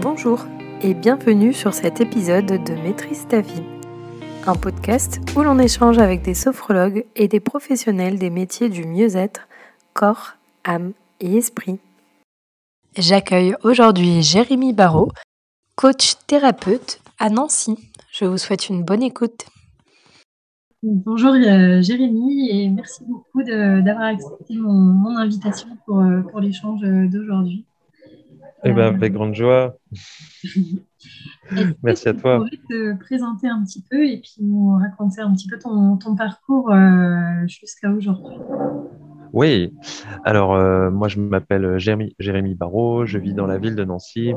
Bonjour et bienvenue sur cet épisode de Maîtrise ta vie, un podcast où l'on échange avec des sophrologues et des professionnels des métiers du mieux-être, corps, âme et esprit. J'accueille aujourd'hui Jérémy Barrault, coach thérapeute à Nancy. Je vous souhaite une bonne écoute. Bonjour euh, Jérémy et merci beaucoup d'avoir accepté mon, invitation pour, euh, pour l'échange d'aujourd'hui. Eh bien, avec grande joie. Merci à toi. Tu pourrais te présenter un petit peu et puis nous raconter un petit peu ton, ton parcours euh, jusqu'à aujourd'hui? Oui, alors euh, moi je m'appelle Jérémy, Jérémy Barrault, je vis dans la ville de Nancy.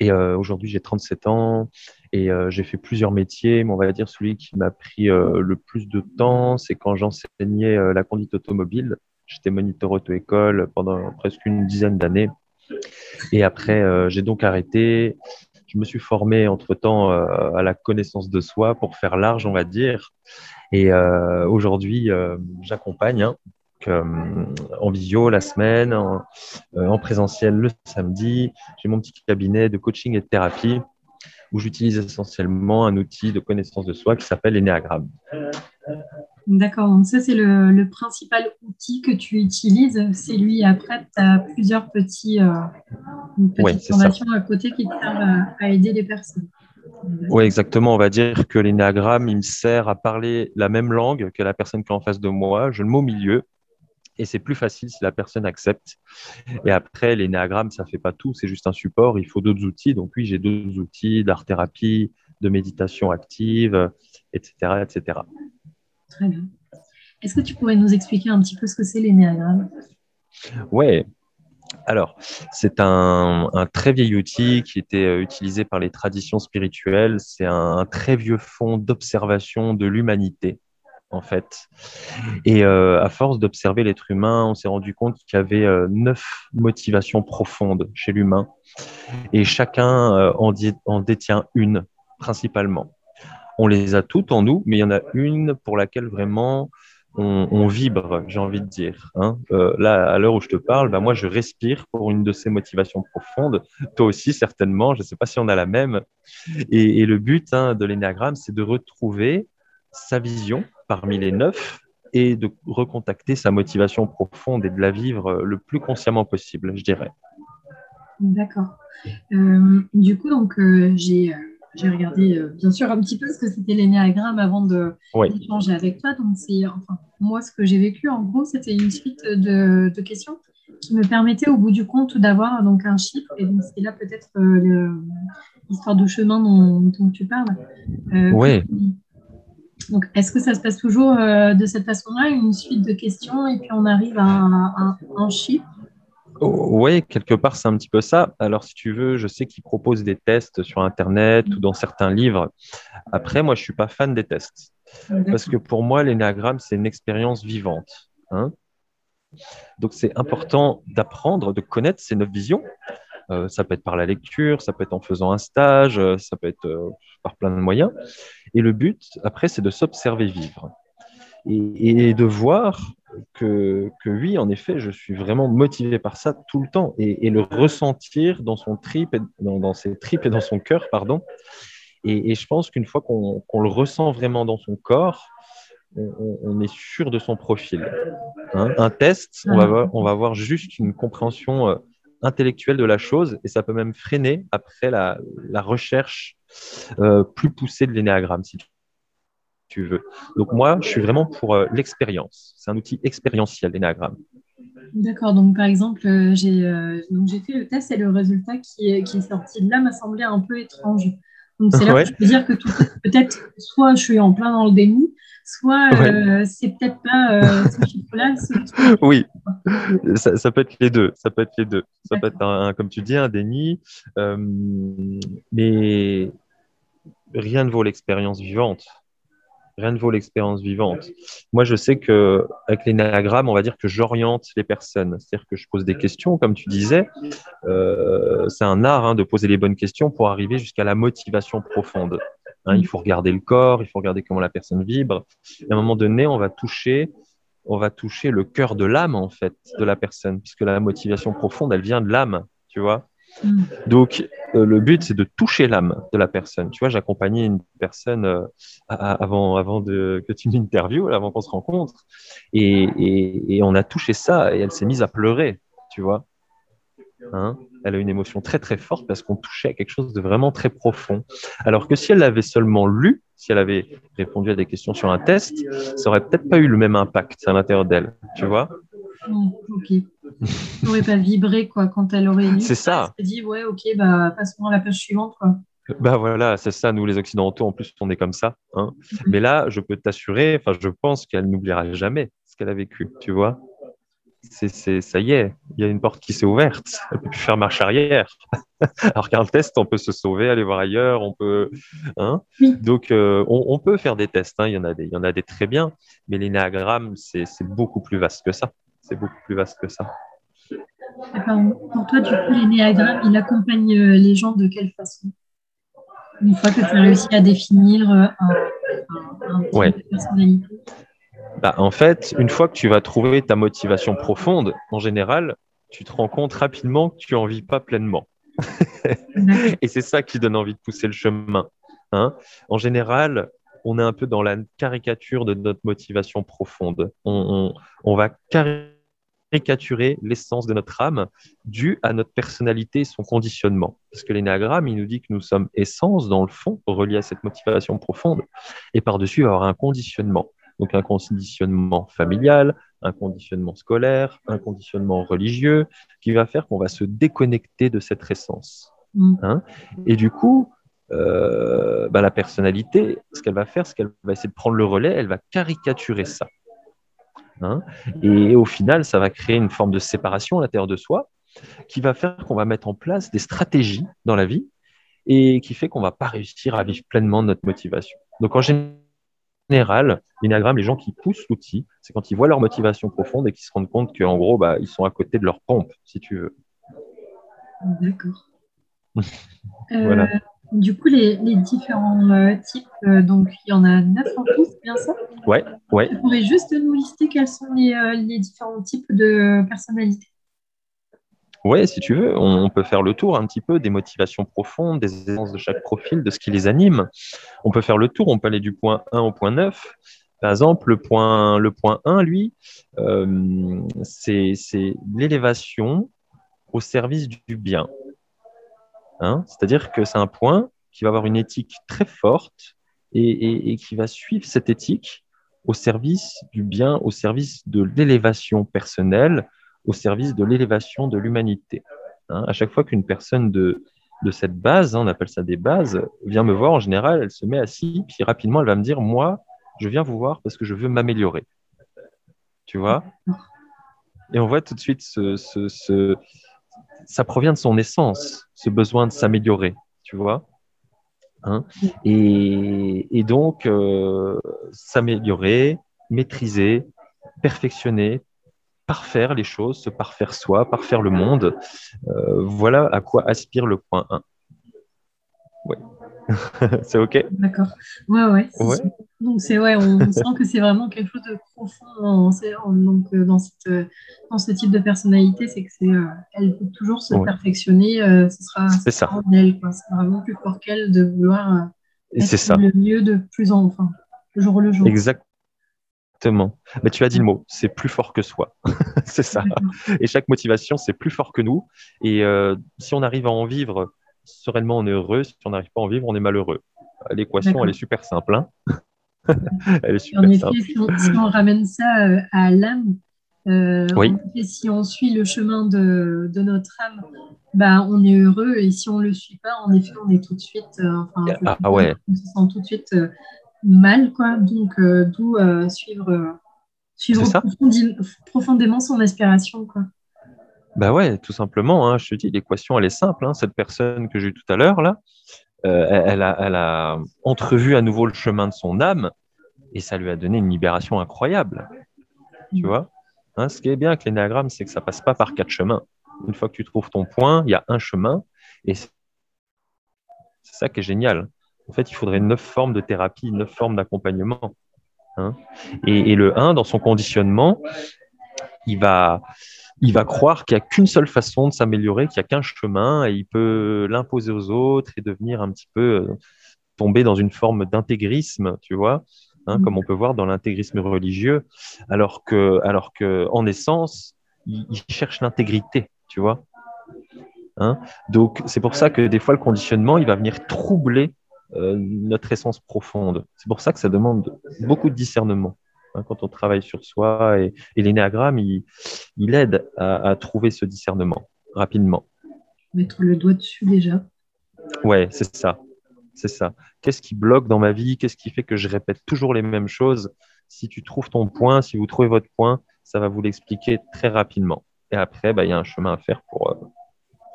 Et euh, aujourd'hui j'ai 37 ans et j'ai fait plusieurs métiers, mais on va dire celui qui m'a pris le plus de temps, c'est quand j'enseignais la conduite automobile. J'étais moniteur auto-école pendant presque une dizaine d'années. Et après, euh, j'ai donc arrêté. Je me suis formé entre-temps euh, à la connaissance de soi pour faire large, on va dire. Et euh, aujourd'hui, j'accompagne hein, en visio la semaine, en, en présentiel le samedi. J'ai mon petit cabinet de coaching et de thérapie où j'utilise essentiellement un outil de connaissance de soi qui s'appelle l'énéagramme. D'accord, donc ça c'est le, principal outil que tu utilises. C'est lui, après tu as plusieurs petits, euh, petites formations à côté qui te servent à, aider les personnes. Oui, exactement. On va dire que l'énéagramme, il me sert à parler la même langue que la personne qui est en face de moi. Je le mets au milieu et c'est plus facile si la personne accepte. Et après, l'énéagramme, ça fait pas tout, c'est juste un support. Il faut d'autres outils. Donc oui, j'ai d'autres outils d'art-thérapie, de méditation active, etc., etc. Très bien. Est-ce que tu pourrais nous expliquer un petit peu ce que c'est l'énéagramme? Oui. Alors, c'est un, très vieil outil qui était euh, utilisé par les traditions spirituelles. C'est un, très vieux fond d'observation de l'humanité, en fait. Et euh, à force d'observer l'être humain, on s'est rendu compte qu'il y avait euh, neuf motivations profondes chez l'humain. Et chacun en, en détient une, principalement on les a toutes en nous, mais il y en a une pour laquelle vraiment on, vibre, j'ai envie de dire. Hein. Euh, là, à l'heure où je te parle, bah, moi, je respire pour une de ces motivations profondes. Toi aussi, certainement. Je ne sais pas si on a la même. Et, le but hein, de l'énéagramme, c'est de retrouver sa vision parmi les neuf et de recontacter sa motivation profonde et de la vivre le plus consciemment possible, je dirais. D'accord. Euh, du coup, donc, euh, j'ai j'ai regardé euh, bien sûr un petit peu ce que c'était l'énéagramme avant de d'échanger avec toi. Donc c'est enfin moi ce que j'ai vécu en gros c'était une suite de, de, questions qui me permettaient au bout du compte d'avoir donc un chiffre et donc c'est là peut-être euh, l'histoire de chemin dont, tu parles. Euh, oui. Donc est-ce que ça se passe toujours de cette façon-là, une suite de questions et puis on arrive à un chiffre? Oui, quelque part, c'est un petit peu ça. Alors, si tu veux, je sais qu'ils proposent des tests sur Internet ou dans certains livres. Après, moi, je ne suis pas fan des tests. Parce que pour moi, l'énagramme, c'est une expérience vivante. Hein. Donc, c'est important d'apprendre, de connaître ces neuf visions. Euh, ça peut être par la lecture, ça peut être en faisant un stage, euh, ça peut être euh, par plein de moyens. Et le but, après, c'est de s'observer vivre et, de voir que, oui, en effet, je suis vraiment motivé par ça tout le temps et, le ressentir dans son trip, dans, ses tripes et dans son cœur, pardon. Et, je pense qu'une fois qu'on le ressent vraiment dans son corps, on, est sûr de son profil. Hein. Un test, on va, voir, on va avoir juste une compréhension intellectuelle de la chose et ça peut même freiner après la, recherche euh, plus poussée de l'énéagramme, si tu veux. Donc moi, je suis vraiment pour euh, l'expérience. C'est un outil expérientiel, l'énagramme. D'accord, donc par exemple, euh, j'ai fait le test et le résultat qui est, qui est sorti de là m'a semblé un peu étrange. Donc c'est là que je peux dire que peut-être soit je suis en plein dans le déni, soit c'est peut-être pas ce chiffre-là. Oui, ça, ça, peut être les deux. Ça peut être les deux. Ça peut être un, comme tu dis, un déni, mais rien ne vaut l'expérience vivante rien ne vaut l'expérience vivante. Moi, je sais que avec l'énagramme, on va dire que j'oriente les personnes. C'est-à-dire que je pose des questions, comme tu disais. Euh, c'est un art hein, de poser les bonnes questions pour arriver jusqu'à la motivation profonde. Hein, il faut regarder le corps, il faut regarder comment la personne vibre. Et à un moment donné, on va toucher, on va toucher le cœur de l'âme en fait de la personne, puisque la motivation profonde, elle vient de l'âme, tu vois. Mm. Donc, euh, le but, c'est de toucher l'âme de la personne. Tu vois, j'accompagnais une personne euh, avant, avant de, que tu m'interviewes, avant qu'on se rencontre, et, et, on a touché ça, et elle s'est mise à pleurer, tu vois. Hein elle a une émotion très très forte parce qu'on touchait à quelque chose de vraiment très profond. Alors que si elle l'avait seulement lu, si elle avait répondu à des questions sur un test, ça aurait peut-être pas eu le même impact à l'intérieur d'elle, tu vois? Oh, Ok. n'aurait pas vibré quoi quand elle aurait lu. C'est ça. Elle s'est dit ouais ok bah passons à la page suivante quoi. Bah voilà, c'est ça, nous les Occidentaux, en plus, on est comme ça. Hein. Mm-hmm. Mais là, je peux t'assurer, enfin, je pense qu'elle n'oubliera jamais ce qu'elle a vécu, tu vois? C'est, ça y est, il y a une porte qui s'est ouverte. Elle peut plus faire marche arrière. Alors qu'un test, on peut se sauver, aller voir ailleurs, on peut. Hein Donc, euh, on, peut faire des tests. Hein. Il y en a des, il y en a des très bien, mais l'énéagramme, c'est, beaucoup plus vaste que ça. C'est beaucoup plus vaste que ça. Pour toi, du coup, l'énéagramme, il accompagne euh, les gens de quelle façon? Une fois que tu as réussi à définir euh, un, type de personnalité? Bah, en fait, une fois que tu vas trouver ta motivation profonde, en général, tu te rends compte rapidement que tu n'en vis pas pleinement. et c'est ça qui donne envie de pousser le chemin. Hein. en général, on est un peu dans la caricature de notre motivation profonde. On, va caricaturer l'essence de notre âme due à notre personnalité et son conditionnement. Parce que l'énagramme, il nous dit que nous sommes essence, dans le fond, reliés à cette motivation profonde. Et par-dessus, il va y avoir un conditionnement. Donc un conditionnement familial, un conditionnement scolaire, un conditionnement religieux, qui va faire qu'on va se déconnecter de cette essence. Mm. Hein. Et du coup, euh, bah, la personnalité, ce qu'elle va faire, c'est qu'elle va essayer de prendre le relais, elle va caricaturer ça. Hein. Et au final, ça va créer une forme de séparation à l'intérieur de soi, qui va faire qu'on va mettre en place des stratégies dans la vie et qui fait qu'on ne va pas réussir à vivre pleinement notre motivation. Donc en général, général, l'énagramme, les gens qui poussent l'outil, c'est quand ils voient leur motivation profonde et qu'ils se rendent compte qu'en gros, bah, ils sont à côté de leur pompe, si tu veux. D'accord. voilà. Euh, du coup, les, différents euh, types, euh, donc il y en a neuf en tout, c'est bien ça? Ouais, ouais. Vous pourriez juste nous lister quels sont les différents types de personnalités? Oui, si tu veux, on, peut faire le tour un petit peu des motivations profondes, des essences de chaque profil, de ce qui les anime. On peut faire le tour, on peut aller du point 1 au point 9. Par exemple, le point, le point 1, lui, euh, c'est l'élévation au service du bien. Hein? C'est-à-dire que c'est un point qui va avoir une éthique très forte et qui va suivre cette éthique au service du bien, au service de l'élévation personnelle, au service de l'élévation de l'humanité. Hein, à chaque fois qu'une personne de, de cette base, hein, on appelle ça des bases, vient me voir, en général, elle se met assise, puis rapidement, elle va me dire, moi, je viens vous voir parce que je veux m'améliorer. Tu vois? Et on voit tout de suite, ce, ce, ça provient de son essence, ce besoin de s'améliorer, tu vois? Hein? Et, et, donc, euh, s'améliorer, maîtriser, perfectionner, parfaire les choses, se parfaire soi, parfaire le monde. Euh, voilà à quoi aspire le point 1. Oui. c'est OK? D'accord. Ouais, ouais. Donc, c'est ouais, on sent que c'est vraiment quelque chose de profond donc, euh, dans, cette, euh, dans ce type de personnalité, c'est que c'est elle peut toujours se perfectionner, ce sera, c'est ça. elle, C'est vraiment plus fort qu'elle de vouloir être ça. le mieux de plus en enfin, jour le jour. Exact. Exactement. Mais tu as dit le mot, c'est plus fort que soi. c'est ça. Et chaque motivation, c'est plus fort que nous. Et euh, si on arrive à en vivre sereinement, on est heureux. Si on n'arrive pas à en vivre, on est malheureux. L'équation, elle est super simple. Hein. elle est super simple. Si on, ramène ça euh, à l'âme, euh, si on suit le chemin de, notre âme, bah, on est heureux. Et si on ne le suit pas, en effet, on est tout de suite. enfin, ah, ouais. On se sent tout de suite mal, quoi. Donc, euh, d'où euh, suivre, euh, suivre profondément son aspiration, quoi. Bah ouais, tout simplement. Hein, je te dis, l'équation, elle est simple. Hein. Cette personne que j'ai eu tout à l'heure, là, elle, a, elle, a, entrevu à nouveau le chemin de son âme et ça lui a donné une libération incroyable. Tu mm. vois hein, Ce qui est bien avec l'énagramme, c'est que ça passe pas par quatre chemins. Une fois que tu trouves ton point, il y a un chemin et c'est ça qui est génial. En fait, il faudrait neuf formes de thérapie, neuf formes d'accompagnement. Hein. et, le 1, dans son conditionnement, il va, il va croire qu'il n'y a qu'une seule façon de s'améliorer, qu'il n'y a qu'un chemin, et il peut l'imposer aux autres et devenir un petit peu euh, tomber dans une forme d'intégrisme, tu vois, hein, comme on peut voir dans l'intégrisme religieux, alors que, alors que en essence, il, cherche l'intégrité, tu vois. Hein. Donc, c'est pour ça que des fois, le conditionnement, il va venir troubler euh, notre essence profonde. C'est pour ça que ça demande beaucoup de discernement hein, quand on travaille sur soi. Et, l'énéagramme, il, il, aide à, trouver ce discernement rapidement. Mettre le doigt dessus déjà. Ouais, c'est ça. C'est ça. Qu'est-ce qui bloque dans ma vie? Qu'est-ce qui fait que je répète toujours les mêmes choses? Si tu trouves ton point, si vous trouvez votre point, ça va vous l'expliquer très rapidement. Et après, bah, il y a un chemin à faire pour, euh,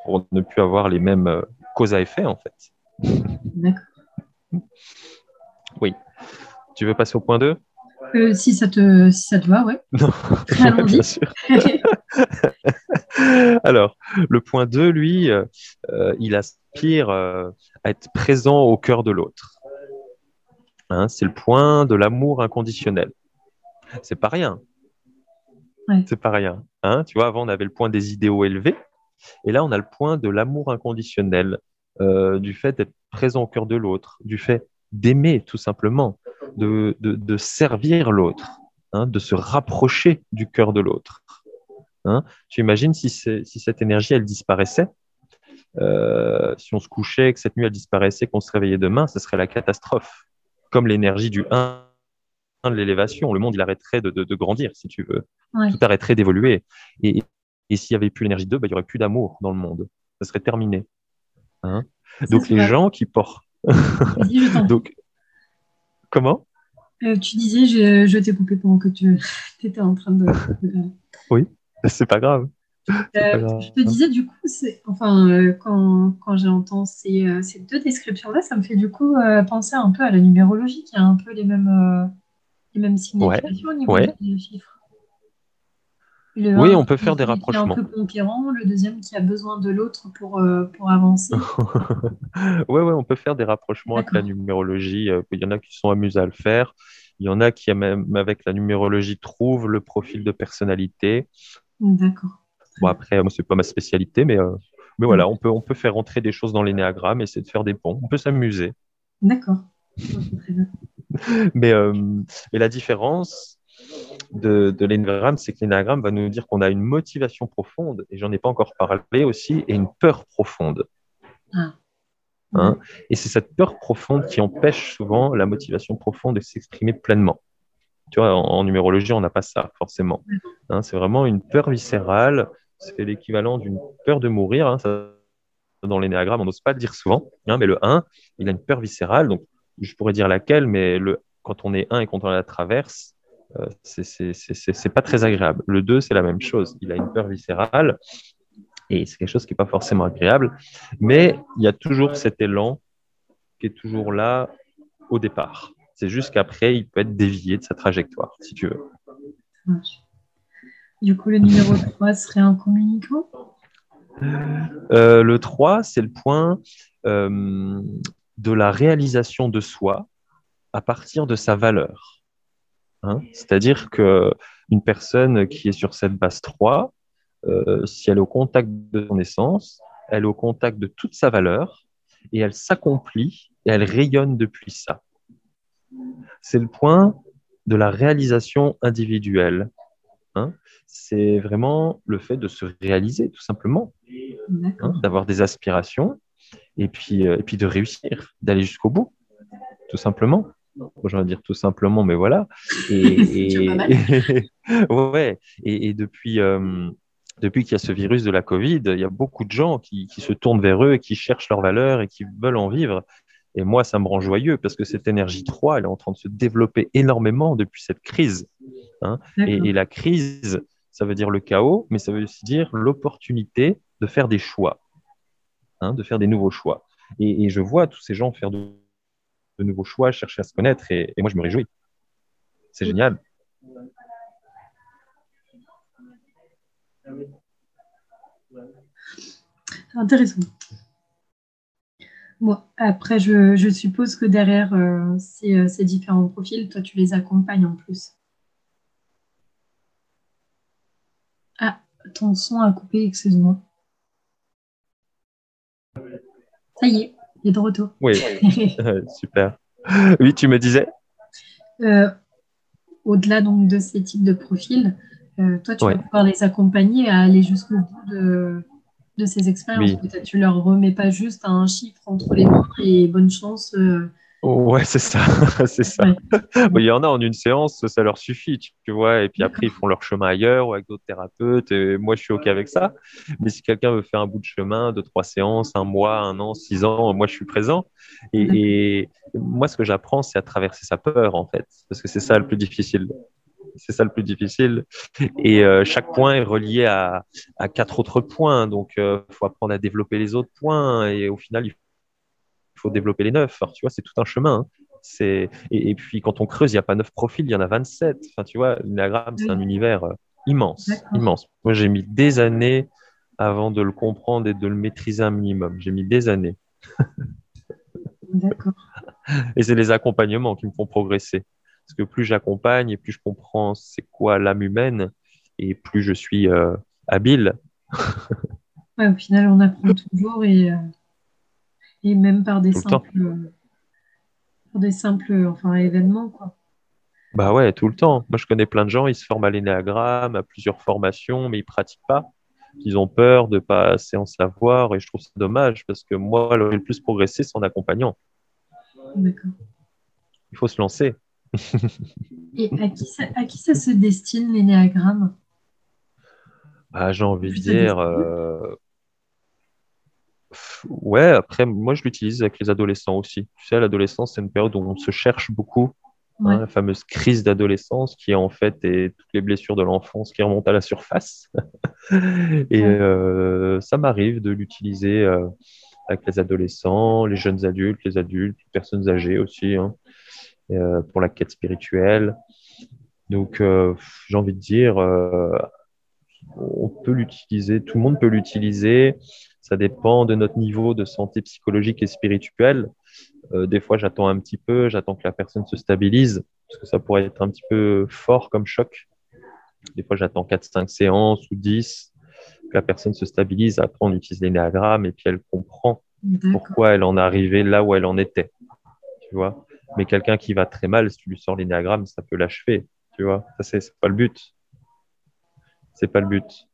pour ne plus avoir les mêmes euh, causes à effet, en fait. D'accord. Oui. Tu veux passer au point 2 euh, si, ça te, si ça te va. Non, bien sûr. Alors, le point 2, lui, euh, il aspire à être présent au cœur de l'autre. Hein, c'est le point de l'amour inconditionnel. C'est pas rien. C'est pas rien. Hein. tu vois, avant, on avait le point des idéaux élevés. Et là, on a le point de l'amour inconditionnel, euh, du fait d'être présent au cœur de l'autre, du fait d'aimer tout simplement, de, de, servir l'autre, hein, de se rapprocher du cœur de l'autre. Hein. Tu imagines si, si, cette énergie, elle disparaissait, euh, si on se couchait, que cette nuit, elle disparaissait, qu'on se réveillait demain, ce serait la catastrophe. Comme l'énergie du 1 de l'élévation, le monde, il arrêterait de, de, grandir, si tu veux. Tout arrêterait d'évoluer. Et, et s'il n'y avait plus l'énergie 2, bah, il n'y aurait plus d'amour dans le monde. Ça serait terminé. Hein Donc les gens qui portent. Donc, comment? Euh, Tu disais, je t'ai coupé pendant que tu étais en train de. oui, c'est pas grave. Euh, je te disais du coup, enfin, euh, quand, quand j'entends ces, ces, deux descriptions-là, ça me fait du coup penser un peu à la numérologie, qui a un peu les mêmes, les mêmes significations au niveau des chiffres oui, on peut faire des rapprochements. un peu conquérant, le deuxième qui a besoin de l'autre pour, euh, pour avancer. oui, ouais, on peut faire des rapprochements avec la numérologie. Euh, il y en a qui sont amusés à le faire. Il y en a qui, même avec la numérologie, trouvent le profil de personnalité. D'accord. Bon, après, moi, ce n'est pas ma spécialité, mais, euh, mais voilà, on peut, on peut faire entrer des choses dans l'énéagramme, essayer de faire des ponts. On peut s'amuser. D'accord. mais, mais la différence, de, de l'énagramme, c'est que l'énagramme va nous dire qu'on a une motivation profonde, et j'en ai pas encore parlé aussi, et une peur profonde. Ah. Hein? et c'est cette peur profonde qui empêche souvent la motivation profonde de s'exprimer pleinement. Tu vois, en, numérologie, on n'a pas ça forcément. Hein, c'est vraiment une peur viscérale, c'est l'équivalent d'une peur de mourir. Hein, dans l'énéagramme, on n'ose pas le dire souvent, mais le 1, il a une peur viscérale, donc je pourrais dire laquelle, mais le, quand on est 1 et quand on la traverse, euh, c'est pas très agréable. Le 2, c'est la même chose. Il a une peur viscérale et c'est quelque chose qui n'est pas forcément agréable, mais il y a toujours cet élan qui est toujours là au départ. C'est juste qu'après, il peut être dévié de sa trajectoire, si tu veux. Du coup, le numéro 3 serait un communicant? Euh, Le 3, c'est le point euh, de la réalisation de soi à partir de sa valeur. Hein. C'est-à-dire qu'une personne qui est sur cette base 3, euh, si elle est au contact de son essence, elle est au contact de toute sa valeur et elle s'accomplit et elle rayonne depuis ça. C'est le point de la réalisation individuelle. Hein. C'est vraiment le fait de se réaliser, tout simplement, hein, d'avoir des aspirations et puis, euh, et puis de réussir, d'aller jusqu'au bout, tout simplement je vais dire tout simplement, mais voilà. Et, ouais, et, depuis, euh, depuis qu'il y a ce virus de la Covid, il y a beaucoup de gens qui, se tournent vers eux et qui cherchent leur valeur et qui veulent en vivre. Et moi, ça me rend joyeux parce que cette énergie 3, elle est en train de se développer énormément depuis cette crise. Hein. Et, la crise, ça veut dire le chaos, mais ça veut aussi dire l'opportunité de faire des choix, hein, de faire des nouveaux choix. Et, et, je vois tous ces gens faire de de nouveaux choix, chercher à se connaître. Et, moi, je me réjouis. C'est génial. Intéressant. Bon, après, je, suppose que derrière ces, ces différents profils, toi, tu les accompagnes en plus. Ah, ton son a coupé, excuse-moi. Ça y est, est de retour. Oui, super. Oui, tu me disais euh, Au-delà donc de ces types de profils, euh, toi, tu vas pouvoir les accompagner à aller jusqu'au bout de, ces expériences. Peut-être tu leur remets pas juste un chiffre entre les mains et bonne chance. Euh, Ouais, c'est ça, c'est ça. Il y en a en une séance, ça leur suffit, tu vois. Et puis après, ils font leur chemin ailleurs ou avec d'autres thérapeutes. Et moi, je suis OK avec ça. Mais si quelqu'un veut faire un bout de chemin, deux, trois séances, un mois, un an, six ans, moi, je suis présent. Et, moi, ce que j'apprends, c'est à traverser sa peur, en fait. Parce que c'est ça le plus difficile. C'est ça le plus difficile. Et euh, chaque point est relié à, quatre autres points. Donc, il euh, faut apprendre à développer les autres points. Et au final, il faut développer les neuf. tu vois, c'est tout un chemin. Hein. C'est et, puis quand on creuse, il n'y a pas neuf profils, il y en a 27. Enfin, tu vois, l'énagramme, c'est un univers euh, immense, immense. Moi, j'ai mis des années avant de le comprendre et de le maîtriser un minimum. J'ai mis des années. D'accord. Et c'est les accompagnements qui me font progresser. Parce que plus j'accompagne et plus je comprends c'est quoi l'âme humaine et plus je suis euh, habile. ouais, au final, on apprend toujours et, euh, et même par des simples, des simples enfin, événements. Quoi. Bah ouais, tout le temps. Moi, je connais plein de gens, ils se forment à l'énéagramme, à plusieurs formations, mais ils pratiquent pas. Ils ont peur de pas assez en savoir et je trouve ça dommage parce que moi, le plus progressé, c'est en accompagnant. D'accord. Il faut se lancer. et à qui, ça, à qui ça se destine l'énéagramme bah, J'ai envie de dire, Ouais, après, moi, je l'utilise avec les adolescents aussi. Tu sais, l'adolescence, c'est une période où on se cherche beaucoup. Hein, la fameuse crise d'adolescence qui, en fait, est toutes les blessures de l'enfance qui remontent à la surface. et euh, ça m'arrive de l'utiliser euh, avec les adolescents, les jeunes adultes, les adultes, les personnes âgées aussi, hein, euh, pour la quête spirituelle. Donc, j'ai envie de dire, on peut l'utiliser, tout le monde peut l'utiliser. Ça dépend de notre niveau de santé psychologique et spirituelle. Euh, des fois, j'attends un petit peu, j'attends que la personne se stabilise, parce que ça pourrait être un petit peu fort comme choc. Des fois, j'attends 4-5 séances ou 10, que la personne se stabilise. Après, on utilise l'énéagramme et puis elle comprend pourquoi elle en est arrivée là où elle en était. Tu vois Mais quelqu'un qui va très mal, si tu lui sors l'énéagramme, ça peut l'achever. Tu vois Ça, c'est pas le but. C'est pas le but.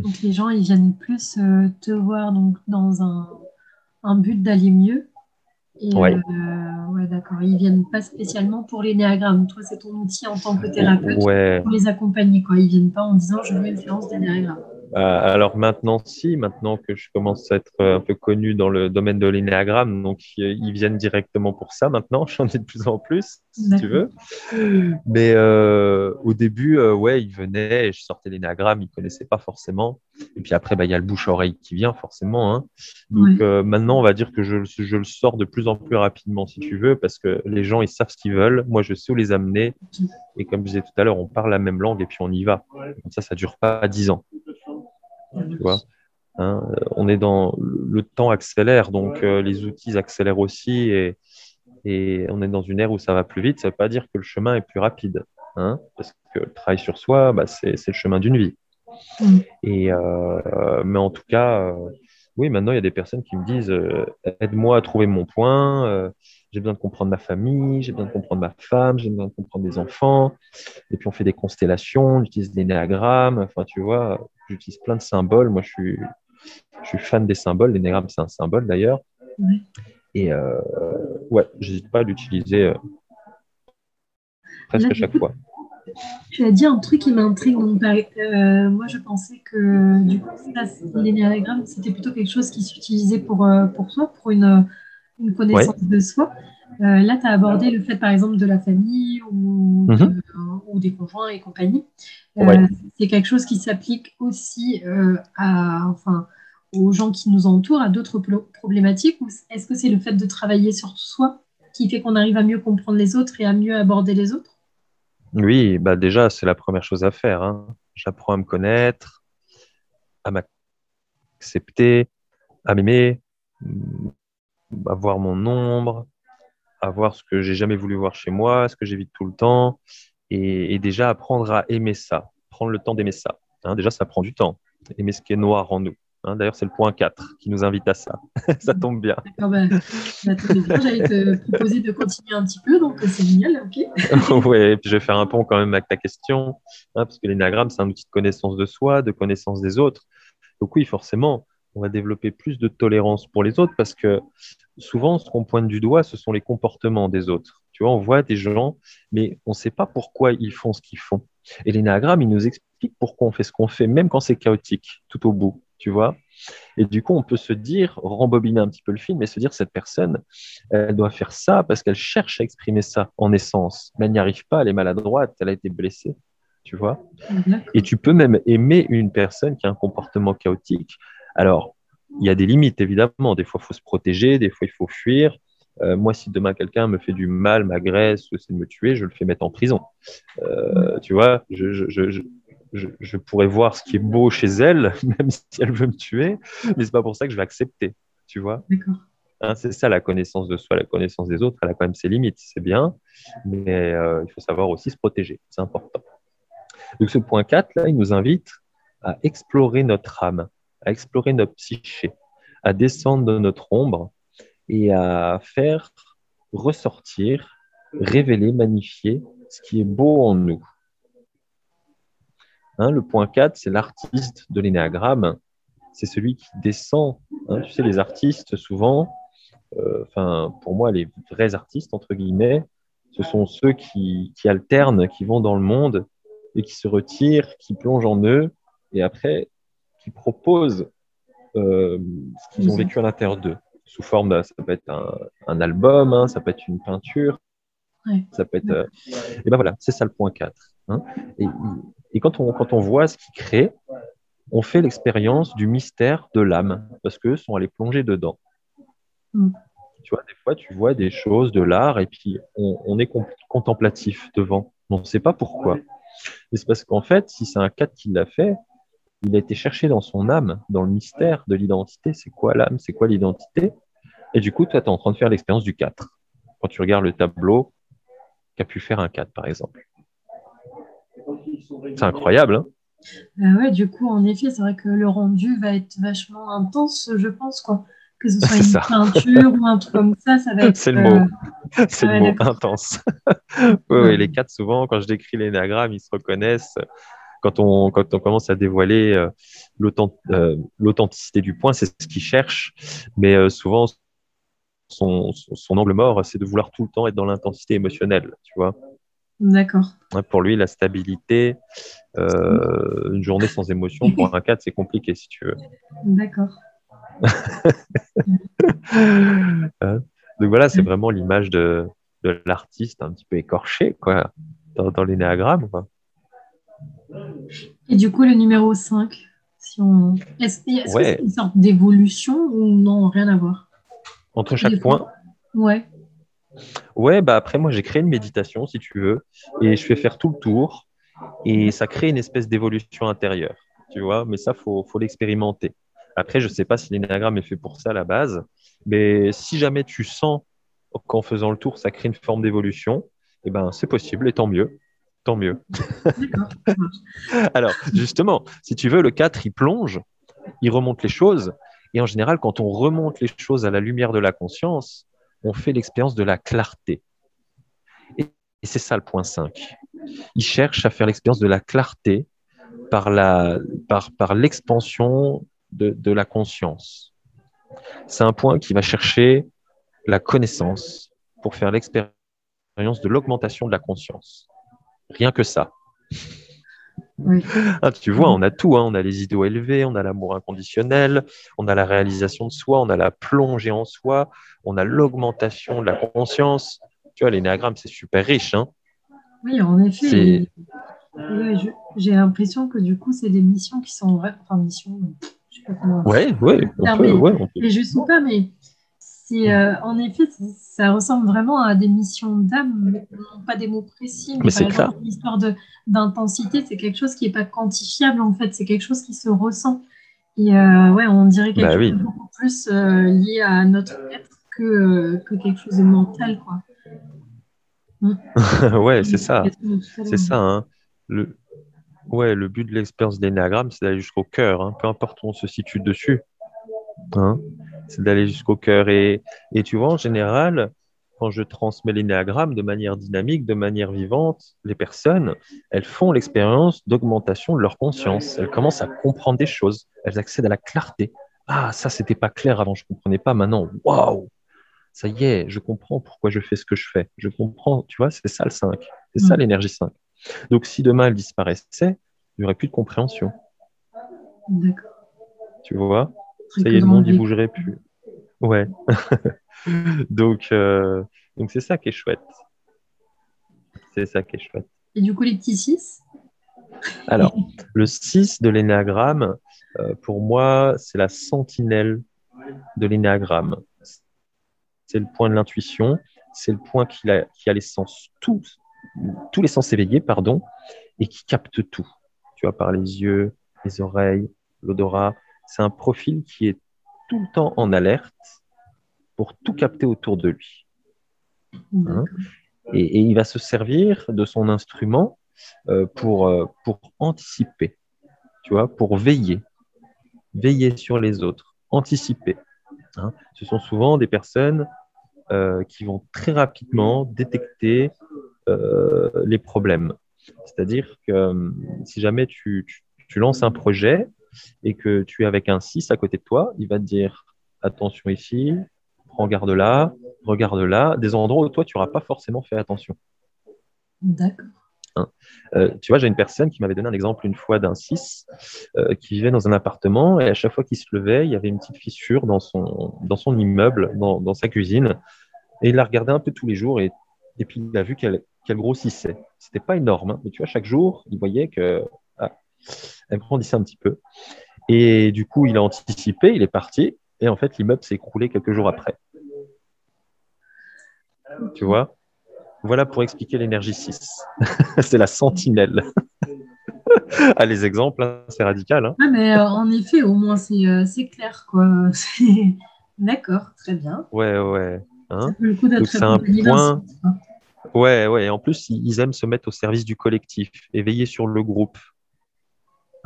Donc les gens, ils viennent plus euh, te voir donc, dans un, but d'aller mieux. Et, ouais. Euh, ouais d'accord. Ils viennent pas spécialement pour l'énéagramme. Toi, c'est ton outil en tant que thérapeute pour les accompagner. Quoi. Ils viennent pas en disant je veux une séance d'énéagramme. Euh, alors maintenant, si, maintenant que je commence à être un peu connu dans le domaine de l'énéagramme, donc ils viennent directement pour ça maintenant, j'en ai de plus en plus, si tu veux. Mais euh, au début, euh, ouais, ils venaient et je sortais l'énéagramme, ils ne connaissaient pas forcément. Et puis après, bah, il y a le bouche-oreille qui vient forcément. Hein. Donc maintenant, on va dire que je, je, le sors de plus en plus rapidement, si tu veux, parce que les gens, ils savent ce qu'ils veulent. Moi, je sais où les amener. Et comme je disais tout à l'heure, on parle la même langue et puis on y va. Comme ça, ça ne dure pas dix ans. Tu vois hein, on est dans le temps accélère, donc euh, les outils accélèrent aussi et, et, on est dans une ère où ça va plus vite. Ça ne veut pas dire que le chemin est plus rapide, hein, parce que le travail sur soi, bah, c'est le chemin d'une vie. Mm. Et, euh, mais en tout cas, euh, oui, maintenant il y a des personnes qui me disent aide-moi à trouver mon point. J'ai besoin de comprendre ma famille, j'ai besoin de comprendre ma femme, j'ai besoin de comprendre mes enfants. Et puis on fait des constellations, on utilise des néagrammes. Enfin, tu vois, j'utilise plein de symboles. Moi, je suis, je suis fan des symboles. L'énéagramme, c'est un symbole d'ailleurs. Et euh, ouais, j'hésite pas à l'utiliser euh, presque à chaque fois. Tu as dit un truc qui m'intrigue. Euh, moi, je pensais que du coup, l'énéagramme, c'était plutôt quelque chose qui s'utilisait pour, pour soi, pour une, une connaissance de soi. Euh, là, tu as abordé le fait, par exemple, de la famille ou, mhm. ou des conjoints et compagnie. Euh, c'est quelque chose qui s'applique aussi euh, à, enfin, aux gens qui nous entourent, à d'autres problématiques est-ce que c'est le fait de travailler sur soi qui fait qu'on arrive à mieux comprendre les autres et à mieux aborder les autres? Oui, bah déjà, c'est la première chose à faire. Hein. J'apprends à me connaître, à m'accepter, à m'aimer, à voir mon ombre, à voir ce que j'ai jamais voulu voir chez moi, ce que j'évite tout le temps, et, déjà apprendre à aimer ça, prendre le temps d'aimer ça. Hein, déjà, ça prend du temps, aimer ce qui est noir en nous. Hein, d'ailleurs, c'est le point 4 qui nous invite à ça. ça tombe bien. D'accord, bah, bah J'allais te proposer de continuer un petit peu, donc c'est génial. ok. oui, et puis je vais faire un pont quand même avec ta question, hein, parce que l'énagramme, c'est un outil de connaissance de soi, de connaissance des autres. Donc oui, forcément, on va développer plus de tolérance pour les autres parce que souvent, ce qu'on pointe du doigt, ce sont les comportements des autres. Tu vois, on voit des gens, mais on ne sait pas pourquoi ils font ce qu'ils font. Et l'énagramme, il nous explique pourquoi on fait ce qu'on fait, même quand c'est chaotique, tout au bout, tu vois. Et du coup, on peut se dire, rembobiner un petit peu le film et se dire, cette personne, elle doit faire ça parce qu'elle cherche à exprimer ça en essence. Mais elle n'y arrive pas, elle est maladroite, elle a été blessée, tu vois. Et tu peux même aimer une personne qui a un comportement chaotique alors, il y a des limites, évidemment. Des fois, il faut se protéger, des fois, il faut fuir. Euh, moi, si demain quelqu'un me fait du mal, m'agresse, essaie de me tuer, je le fais mettre en prison. Euh, tu vois, je, pourrais voir ce qui est beau chez elle, même si elle veut me tuer, mais c'est pas pour ça que je vais accepter. Tu vois hein, C'est ça la connaissance de soi, la connaissance des autres, elle a quand même ses limites, c'est bien, mais euh, il faut savoir aussi se protéger, c'est important. Donc ce point 4, là, il nous invite à explorer notre âme à explorer notre psyché, à descendre de notre ombre et à faire ressortir, révéler, magnifier ce qui est beau en nous. Hein, le point 4, c'est l'artiste de l'énéagramme. C'est celui qui descend. Hein. tu sais, les artistes, souvent, euh, pour moi, les vrais artistes, entre guillemets, ce sont ceux qui, qui alternent, qui vont dans le monde et qui se retirent, qui plongent en eux, et après, proposent euh, ce qu'ils ont vécu à l'intérieur d'eux, sous forme, ça peut être un, album, hein, ça peut être une peinture, ça peut être... Euh, et ben voilà, c'est ça le point 4. Hein. Et, quand, on, quand on voit ce qu'ils créent, on fait l'expérience du mystère de l'âme, parce qu'eux sont allés plonger dedans. Mm. Tu vois, des fois, tu vois des choses de l'art, et puis on, est contemplatif devant. On ne sait pas pourquoi. Mais c'est parce qu'en fait, si c'est un 4 qui l'a fait, il a été cherché dans son âme, dans le mystère de l'identité. C'est quoi l'âme? C'est quoi l'identité? Et du coup, toi, tu es en train de faire l'expérience du 4. Quand tu regardes le tableau qu'a pu faire un 4, par exemple. C'est incroyable, hein euh, ouais, du coup, en effet, c'est vrai que le rendu va être vachement intense, je pense, quoi. Que ce soit une peinture ou un truc comme ça, ça va être. C'est le mot. Euh, c'est le mot intense. oui, les quatre, souvent, quand je décris l'énagramme, ils se reconnaissent quand on, quand on commence à dévoiler euh, euh, l'authenticité du point, c'est ce qu'il cherche. Mais euh, souvent, son, son, angle mort, c'est de vouloir tout le temps être dans l'intensité émotionnelle, tu vois. D'accord. pour lui, la stabilité, une journée sans émotion, pour un 4, c'est compliqué, si tu veux. D'accord. Hein? Donc voilà, c'est vraiment l'image de, de l'artiste un petit peu écorché, quoi, dans, dans l'énéagramme, quoi. Et du coup, le numéro 5, si on... est-ce qu'il y a une sorte d'évolution ou non, rien à voir? Entre chaque point? Ouais. Ouais, bah après, moi, j'ai créé une méditation, si tu veux, et je fais faire tout le tour, et ça crée une espèce d'évolution intérieure, tu vois, mais ça, il faut, faut l'expérimenter. Après, je ne sais pas si l'énagramme est fait pour ça à la base, mais si jamais tu sens qu'en faisant le tour, ça crée une forme d'évolution, eh ben, c'est possible, et tant mieux tant mieux. Alors, justement, si tu veux, le 4, il plonge, il remonte les choses. Et en général, quand on remonte les choses à la lumière de la conscience, on fait l'expérience de la clarté. Et, c'est ça le point 5. Il cherche à faire l'expérience de la clarté par, la, par, par l'expansion de, de la conscience. C'est un point qui va chercher la connaissance pour faire l'expérience de l'augmentation de la conscience. Rien que ça. Ah, tu vois, on a tout. Hein. On a les idéaux élevés, on a l'amour inconditionnel, on a la réalisation de soi, on a la plongée en soi, on a l'augmentation de la conscience. Tu vois, l'énéagramme, c'est super riche. Hein. oui, en effet. J'ai l'impression que du coup, c'est des missions qui sont vraies. Enfin, missions. Je sais pas comment. Ouais, ouais, on peut, ouais, on peut. je sais pas, mais euh, en effet, ça ressemble vraiment à des missions d'âme, pas des mots précis, mais, par l'histoire d'intensité, c'est quelque chose qui n'est pas quantifiable en fait, c'est quelque chose qui se ressent. Et ouais, on dirait quelque bah chose de beaucoup plus lié à notre être que, que quelque chose de mental, quoi. ouais, c'est ça. C'est ça. Hein. Le, ouais, le but de l'expérience d'énéagramme, c'est d'aller jusqu'au cœur, hein. peu importe où on se situe dessus. Hein. C'est d'aller jusqu'au cœur. Et, et tu vois, en général, quand je transmets l'énéagramme de manière dynamique, de manière vivante, les personnes, elles font l'expérience d'augmentation de leur conscience. Elles commencent à comprendre des choses. Elles accèdent à la clarté. Ah, ça, c'était pas clair avant, je comprenais pas. Maintenant, waouh, ça y est, je comprends pourquoi je fais ce que je fais. Je comprends, tu vois, c'est ça le 5. C'est ça mm. l'énergie 5. Donc si demain elle disparaissait, il n'y aurait plus de compréhension. D'accord. Tu vois? Ça y est, le monde, n'y bougerait plus. Ouais. donc, euh, donc c'est ça qui est chouette. C'est ça qui est chouette. Et du coup, les petits 6 Alors, le 6 de l'énéagramme, euh, pour moi, c'est la sentinelle de l'énéagramme c'est le point de l'intuition, c'est le point qui a, qui a les sens, tous, tous les sens éveillés, pardon, et qui capte tout. Tu vois, par les yeux, les oreilles, l'odorat. C'est un profil qui est tout le temps en alerte pour tout capter autour de lui. Hein et, il va se servir de son instrument euh, pour, euh, pour anticiper, tu vois, pour veiller, veiller sur les autres, anticiper. Hein. Ce sont souvent des personnes euh, qui vont très rapidement détecter les problèmes. C'est-à-dire que si jamais tu, lances un projet et que tu es avec un 6 à côté de toi, il va te dire attention ici, prends garde là, regarde là, des endroits où toi tu n'auras pas forcément fait attention. D'accord. Hein. Euh, tu vois, j'ai une personne qui m'avait donné un exemple une fois d'un 6 euh, qui vivait dans un appartement et à chaque fois qu'il se levait, il y avait une petite fissure dans son, dans son immeuble, dans, sa cuisine. Et il la regardait un peu tous les jours et, et puis il a vu qu'elle qu'elle grossissait. C'était pas énorme, hein, mais tu vois, chaque jour, il voyait que ah, elle grandissait un petit peu. Et du coup, il a anticipé, il est parti et en fait, l'immeuble s'est écroulé quelques jours après. Tu vois? Voilà pour expliquer l'énergie 6. c'est la sentinelle. ah, les exemples, hein, c'est radical. Hein. Ah, mais euh, en effet, au moins, c'est euh, clair. quoi. D'accord, très bien. Ouais, ouais. Hein. c'est un point. Ouais, ouais. Et en plus, ils aiment se mettre au service du collectif et veiller sur le groupe.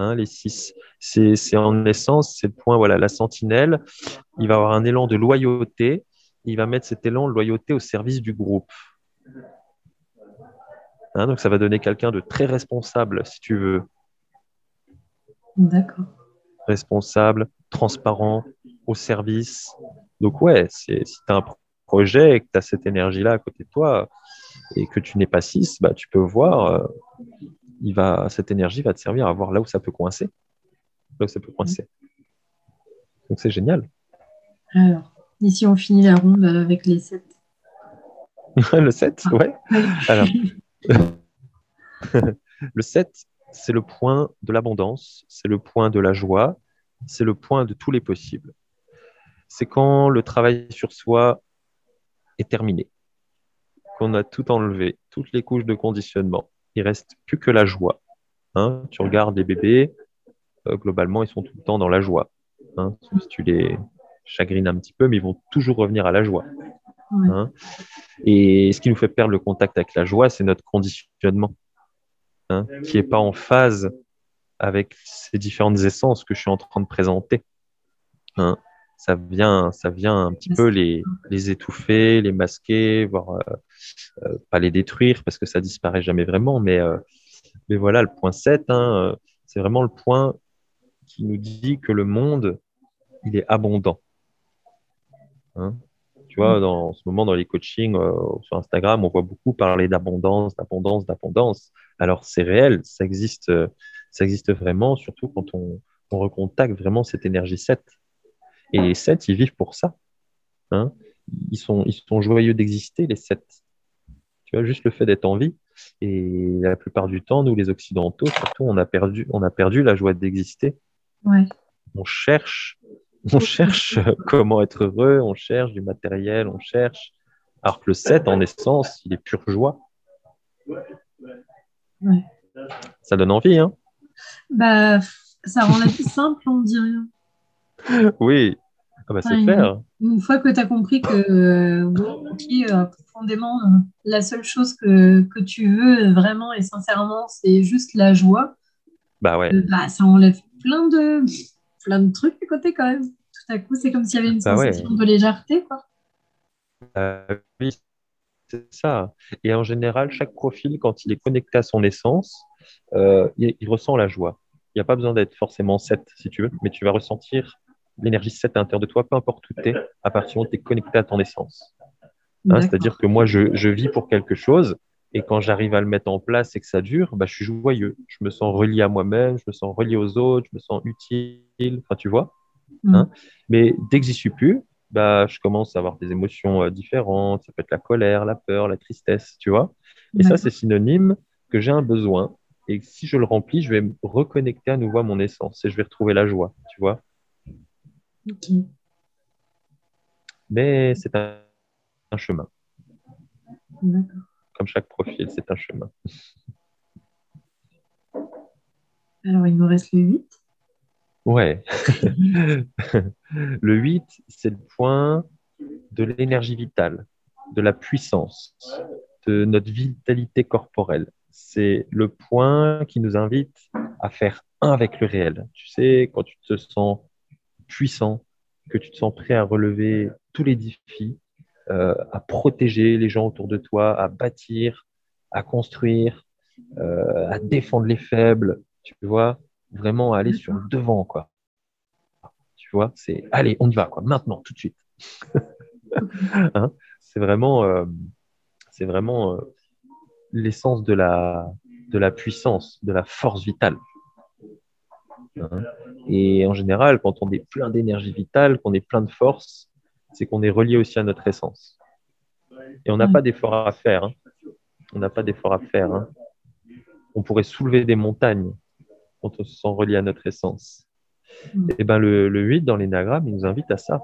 Hein, les 6. C'est en essence, c'est le point, voilà, la sentinelle. Il va avoir un élan de loyauté. Il va mettre cet élan de loyauté au service du groupe. Hein, donc ça va donner quelqu'un de très responsable, si tu veux. D'accord. Responsable, transparent, au service. Donc ouais, si tu as un projet et que tu as cette énergie-là à côté de toi et que tu n'es pas 6, bah, tu peux voir, euh, il va, cette énergie va te servir à voir là où ça peut coincer. Là où ça peut coincer. Donc c'est génial. Alors, ici on finit la ronde avec les 7. le 7, ah. ouais. Alors, le 7, c'est le point de l'abondance, c'est le point de la joie, c'est le point de tous les possibles. C'est quand le travail sur soi est terminé, qu'on a tout enlevé, toutes les couches de conditionnement. Il reste plus que la joie. Hein. tu regardes les bébés, euh, globalement, ils sont tout le temps dans la joie. Hein. si tu les chagrines un petit peu, mais ils vont toujours revenir à la joie. Hein. Et ce qui nous fait perdre le contact avec la joie, c'est notre conditionnement, qui n'est pas en phase avec ces différentes essences que je suis en train de présenter. Hein. Ça, vient, ça vient un petit peu les, les étouffer, les masquer, voire euh, euh, pas les détruire parce que ça disparaît jamais vraiment. Mais, euh, mais voilà, le point 7, c'est vraiment le point qui nous dit que le monde, il est abondant. Tu vois, mm. dans, en ce moment, dans les coachings euh, sur Instagram, on voit beaucoup parler d'abondance, d'abondance, d'abondance. Alors, c'est réel, ça existe, ça existe vraiment, surtout quand on, on recontacte vraiment cette énergie 7. Et les 7, ils vivent pour ça. Hein. ils, sont, ils sont joyeux d'exister, les 7. Tu vois, juste le fait d'être en vie. Et la plupart du temps, nous, les Occidentaux, surtout, on a perdu, on a perdu la joie d'exister. Ouais. On cherche on cherche comment être heureux, on cherche du matériel, on cherche. Alors que le 7, en essence, il est pure joie. Ça donne envie, hein bah, Ça rend la vie simple, on dirait. oui, ah bah, c'est clair. Une, fois que tu as compris que, bon, euh, profondément, la seule chose que, que, tu veux vraiment et sincèrement, c'est juste la joie, bah ouais. Euh, bah, ça enlève plein de, plein de trucs à côté quand même. Tout à coup, c'est comme s'il y avait une bah sensation de légèreté. Quoi. Euh, oui, c'est ça. Et en général, chaque profil, quand il est connecté à son essence, il, il, ressent la joie. Il n'y a pas besoin d'être forcément 7, si tu veux, mais tu vas ressentir l'énergie 7 à l'intérieur de toi, peu importe où tu es, à partir du moment où tu es connecté à ton essence. Hein, c'est-à-dire que moi, je, je, vis pour quelque chose, et quand j'arrive à le mettre en place et que ça dure, bah, je suis joyeux. Je me sens relié à moi-même, je me sens relié aux autres, je me sens utile, enfin, tu vois. Mm. Hein Mais dès que j'y suis plus, bah, je commence à avoir des émotions euh, différentes. Ça peut être la colère, la peur, la tristesse, tu vois. Et ça, c'est synonyme que j'ai un besoin. Et si je le remplis, je vais me reconnecter à nouveau à mon essence et je vais retrouver la joie, tu vois. Mais c'est un, chemin. Comme chaque profil, c'est un chemin. Alors, il nous reste le 8. Ouais. le 8, c'est le point de l'énergie vitale, de la puissance, de notre vitalité corporelle. C'est le point qui nous invite à faire un avec le réel. Tu sais, quand tu te sens puissant, que tu te sens prêt à relever tous les défis, euh, à protéger les gens autour de toi, à bâtir, à construire, euh, à défendre les faibles, tu vois, vraiment aller sur le devant, quoi. Tu vois, c'est allez, on y va, quoi, maintenant, tout de suite. Hein, c'est vraiment, euh, c'est vraiment l'essence de la, de la puissance, de la force vitale. Hein. Et en général, quand on est plein d'énergie vitale, qu'on est plein de force, c'est qu'on est relié aussi à notre essence. Et on n'a pas d'effort à faire. Hein. On n'a pas d'effort à faire. Hein. On pourrait soulever des montagnes quand on se sent relié à notre essence. Mm. Et ben le, le 8 dans l'énagramme, il nous invite à ça.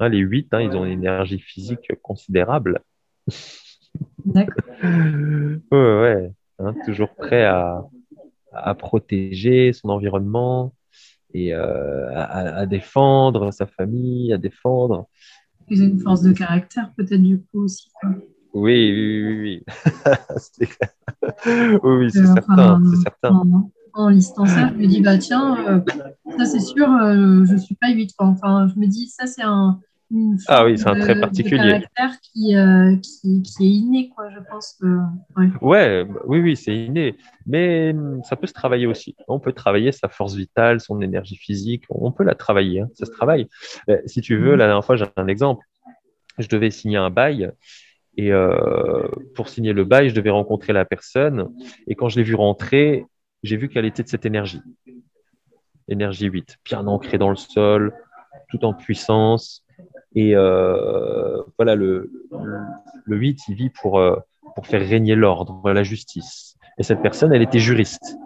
les 8, ils ont une énergie physique considérable. D'accord. ouais, ouais. toujours prêt à, à protéger son environnement et euh, à, défendre sa famille, à défendre. Ils ont une force de caractère peut-être du coup aussi. Oui, oui, oui, oui. oui, oui c'est certain, certain. En, en, listant ça, je me dis, bah tiens, euh, ça c'est sûr, euh, je ne suis pas 8. Enfin, je me dis, ça c'est un, ah oui, c'est un trait particulier. caractère qui, euh, qui, qui, est inné, quoi, je pense. ouais. oui, oui, c'est inné. Mais hum, ça peut se travailler aussi. On peut travailler sa force vitale, son énergie physique. On peut la travailler. Hein. Ça se travaille. si tu veux, la dernière fois, j'ai un exemple. Je devais signer un bail. Et euh, pour signer le bail, je devais rencontrer la personne. Et quand je l'ai vu rentrer, j'ai vu qu'elle était de cette énergie. Énergie 8, bien ancrée dans le sol, tout en puissance. Et euh, voilà, le, le, 8, il vit pour, euh, pour faire régner l'ordre, la justice. Et cette personne, elle était juriste.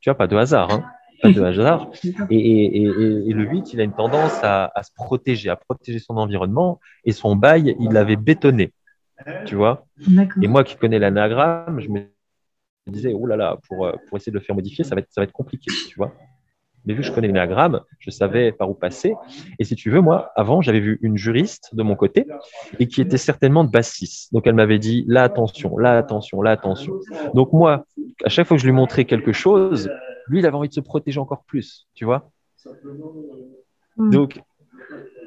Tu vois, pas de hasard. Hein pas de hasard. Et, et, et, le 8, il a une tendance à, à, se protéger, à protéger son environnement. Et son bail, il l'avait bétonné. Tu vois? Et moi qui connais l'anagramme, je me disais, oh là là, pour, euh, pour essayer de le faire modifier, ça va être, ça va être compliqué. Tu vois mais vu que je connais l'énagramme, je savais par où passer. Et si tu veux, moi, avant, j'avais vu une juriste de mon côté et qui était certainement de basse Donc, elle m'avait dit là, attention, là, attention, là, attention. Donc, moi, à chaque fois que je lui montrais quelque chose, lui, il avait envie de se protéger encore plus, tu vois. Hmm. Donc,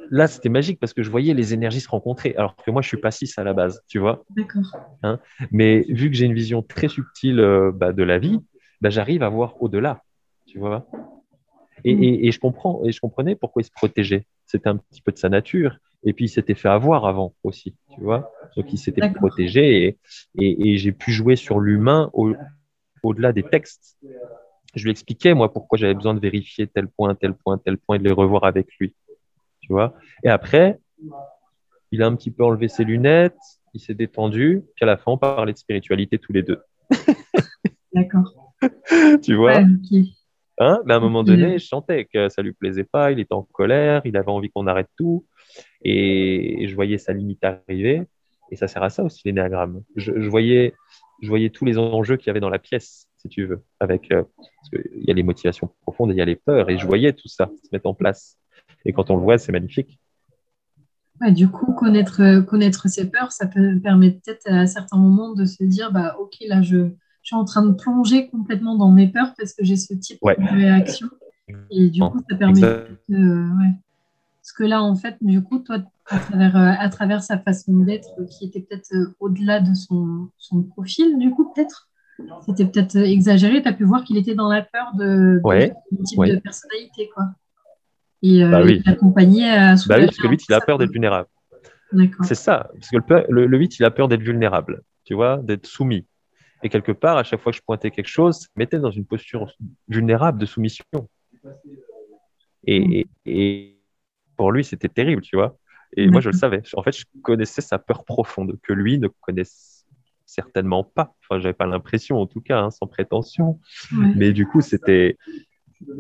là, c'était magique parce que je voyais les énergies se rencontrer, alors que moi, je suis pas 6 à la base, tu vois. D'accord. Hein Mais vu que j'ai une vision très subtile euh, bah, de la vie, bah, j'arrive à voir au-delà, tu vois. Mm. Et, je comprends, et je comprenais pourquoi il se protégeait. C'était un petit peu de sa nature. Et puis, il s'était fait avoir avant aussi, tu vois. Donc, il s'était protégé et, et j'ai pu jouer sur l'humain au-delà des textes. Je lui expliquais, moi, pourquoi j'avais besoin de vérifier tel point, tel point, tel point et de les revoir avec lui, tu vois. Et après, il a un petit peu enlevé ses lunettes, il s'est détendu, puis à la fin, on parlait de spiritualité tous les deux. D'accord. tu vois? Hein, mais à un moment donné, je sentais que ça lui plaisait pas, il était en colère, il avait envie qu'on arrête tout, et, je voyais sa limite arriver. Et ça sert à ça aussi l'énéagramme. Je, voyais, je voyais tous les enjeux qu'il y avait dans la pièce, si tu veux, avec euh, parce qu'il y a les motivations profondes et il y a les peurs, et je voyais tout ça se mettre en place. Et quand on le voit, c'est magnifique. du coup, connaître, connaître ses peurs, ça peut permettre peut-être à certains moments de se dire, bah, ok, là, je, suis en train de plonger complètement dans mes peurs parce que j'ai ce type de réaction. Et du coup, ça permet de, Parce que là, en fait, du coup, toi, à travers, euh, à travers sa façon d'être, qui était peut-être euh, au-delà de son, son, profil, du coup, peut-être, c'était peut-être exagéré, tu as pu voir qu'il était dans la peur de, de, type de personnalité, quoi. Et euh, bah oui. accompagnait à bah oui, parce que lui, il a peur d'être vulnérable. C'est ça, parce que le, le, 8, il a peur d'être vulnérable, tu vois, d'être soumis. Et quelque part, à chaque fois que je pointais quelque chose, ça mettait dans une posture vulnérable de soumission. Et, et pour lui, c'était terrible, tu vois. Et moi, je le savais. En fait, je connaissais sa peur profonde, que lui ne connaissait certainement pas. Enfin, j'avais pas l'impression, en tout cas, hein, sans prétention. Mais du coup, c'était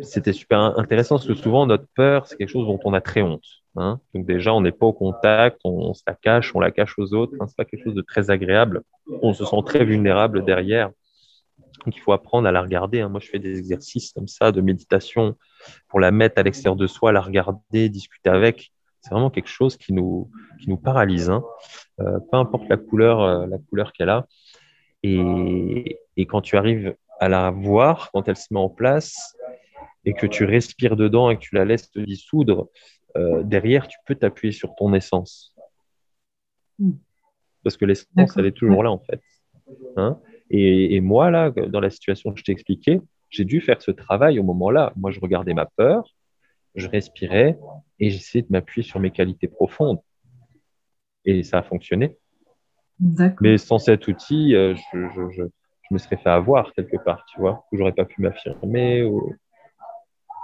c'était super intéressant parce que souvent, notre peur, c'est quelque chose dont on a très honte. Hein. Donc déjà, on n'est pas au contact, on, se la cache, on la cache aux autres. Hein. C'est pas quelque chose de très agréable. On se sent très vulnérable derrière. Donc il faut apprendre à la regarder. Hein. Moi, je fais des exercices comme ça de méditation pour la mettre à l'extérieur de soi, la regarder, discuter avec. C'est vraiment quelque chose qui nous, qui paralyse. Hein. Euh, peu importe la couleur, euh, la couleur qu'elle a. Et, et quand tu arrives à la voir, quand elle se met en place, et que tu respires dedans et que tu la laisses te dissoudre, euh, derrière, tu peux t'appuyer sur ton essence. Hmm. Parce que l'essence, elle est toujours là, en fait. Hein et, moi, là, dans la situation que je t'ai expliquée, j'ai dû faire ce travail au moment-là. Moi, je regardais ma peur, je respirais et j'essayais de m'appuyer sur mes qualités profondes. Et ça a fonctionné. Mais sans cet outil, euh, je, me serais fait avoir quelque part, tu vois, où j'aurais pas pu m'affirmer.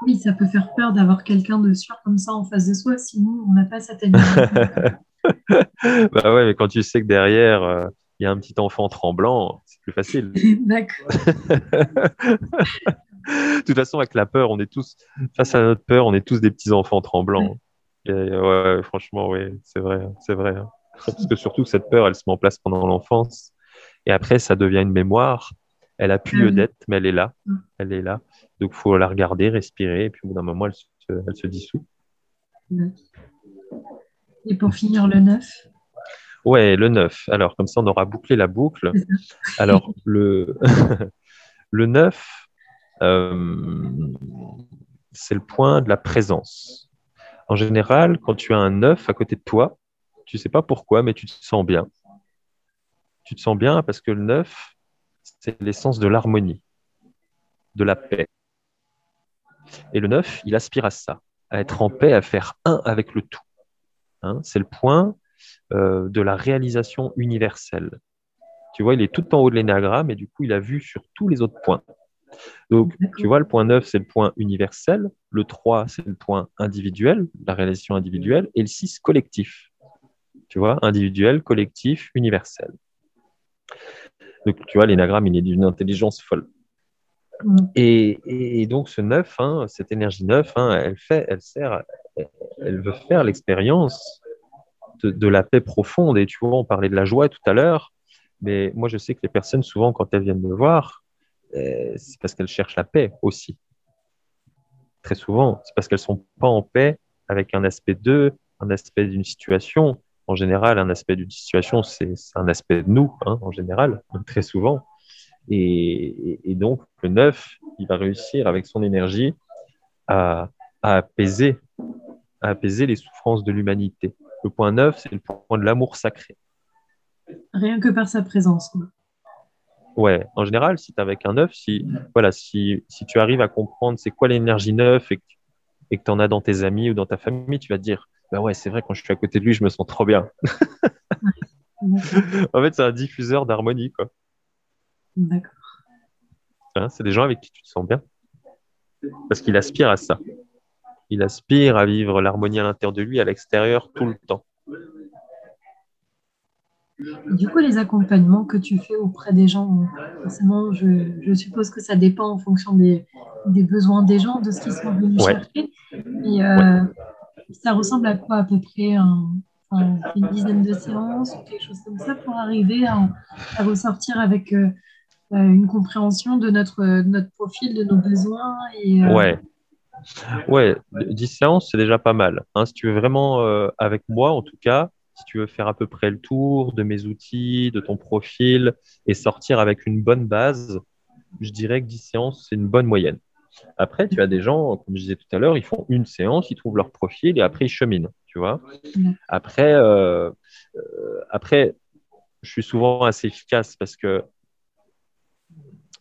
Oui, ça peut faire peur d'avoir quelqu'un de sûr comme ça en face de soi, sinon on n'a pas cette énergie. bah ouais, mais quand tu sais que derrière, euh, il y a un petit enfant tremblant, c'est plus facile. D'accord. de toute façon, avec la peur, on est tous, face à notre peur, on est tous des petits enfants tremblants. ouais, franchement, oui, c'est vrai, c'est vrai. Hein. Parce que surtout, cette peur, elle se met en place pendant l'enfance. Et après, ça devient une mémoire. Elle a plus lieu ah d'être, mais elle est là. Mm. Elle est là. Donc, il faut la regarder, respirer, et puis au bout d'un moment, elle se, elle se dissout. Et pour finir, le 9 Ouais, le 9. Alors, comme ça, on aura bouclé la boucle. Alors, le, le 9, euh, c'est le point de la présence. En général, quand tu as un 9 à côté de toi, tu ne sais pas pourquoi, mais tu te sens bien. Tu te sens bien parce que le 9, c'est l'essence de l'harmonie, de la paix. Et le 9, il aspire à ça, à être en paix, à faire un avec le tout. Hein, c'est le point euh, de la réalisation universelle. Tu vois, il est tout en haut de l'énagramme et du coup, il a vu sur tous les autres points. Donc, tu vois, le point 9, c'est le point universel. Le 3, c'est le point individuel, la réalisation individuelle. Et le 6, collectif. Tu vois, individuel, collectif, universel. Donc, tu vois, l'énagramme, il est d'une intelligence folle. Mm. Et, donc, ce 9, hein, cette énergie 9, hein, elle, fait, elle, sert, elle veut faire l'expérience de, la paix profonde. Et tu vois, on parlait de la joie tout à l'heure, mais moi, je sais que les personnes, souvent, quand elles viennent me voir, euh, c'est parce qu'elles cherchent la paix aussi. Très souvent, c'est parce qu'elles sont pas en paix avec un aspect d'eux, un aspect d'une situation. En général, un aspect d'une situation, c'est un aspect de nous, hein, en général, très souvent. Et, donc, le 9, il va réussir avec son énergie à, apaiser, à apaiser les souffrances de l'humanité. Le point 9, c'est le point de l'amour sacré. Rien que par sa présence. Ouais, en général, si tu es avec un 9, si, voilà, si, si tu arrives à comprendre c'est quoi l'énergie 9 et que, et que tu en as dans tes amis ou dans ta famille, tu vas te dire bah ouais, c'est vrai, quand je suis à côté de lui, je me sens trop bien. en fait, c'est un diffuseur d'harmonie, quoi. D'accord. Hein, c'est des gens avec qui tu te sens bien. Parce qu'il aspire à ça. Il aspire à vivre l'harmonie à l'intérieur de lui, à l'extérieur, tout le temps. Du coup, les accompagnements que tu fais auprès des gens, forcément, je, suppose que ça dépend en fonction des, besoins des gens, de ce qu'ils sont venus chercher. Et, euh, Ça ressemble à quoi à peu près une dizaine de séances ou quelque chose comme ça pour arriver à, ressortir avec euh, euh, une compréhension de notre, notre profil, de nos besoins. Et, ouais. Ouais, 10 séances, c'est déjà pas mal. Hein. si tu veux vraiment, euh, avec moi en tout cas, si tu veux faire à peu près le tour de mes outils, de ton profil et sortir avec une bonne base, je dirais que 10 séances, c'est une bonne moyenne. Après, tu as des gens, comme je disais tout à l'heure, ils font une séance, ils trouvent leur profil et après ils cheminent, tu vois. Après, euh, euh, après, je suis souvent assez efficace parce que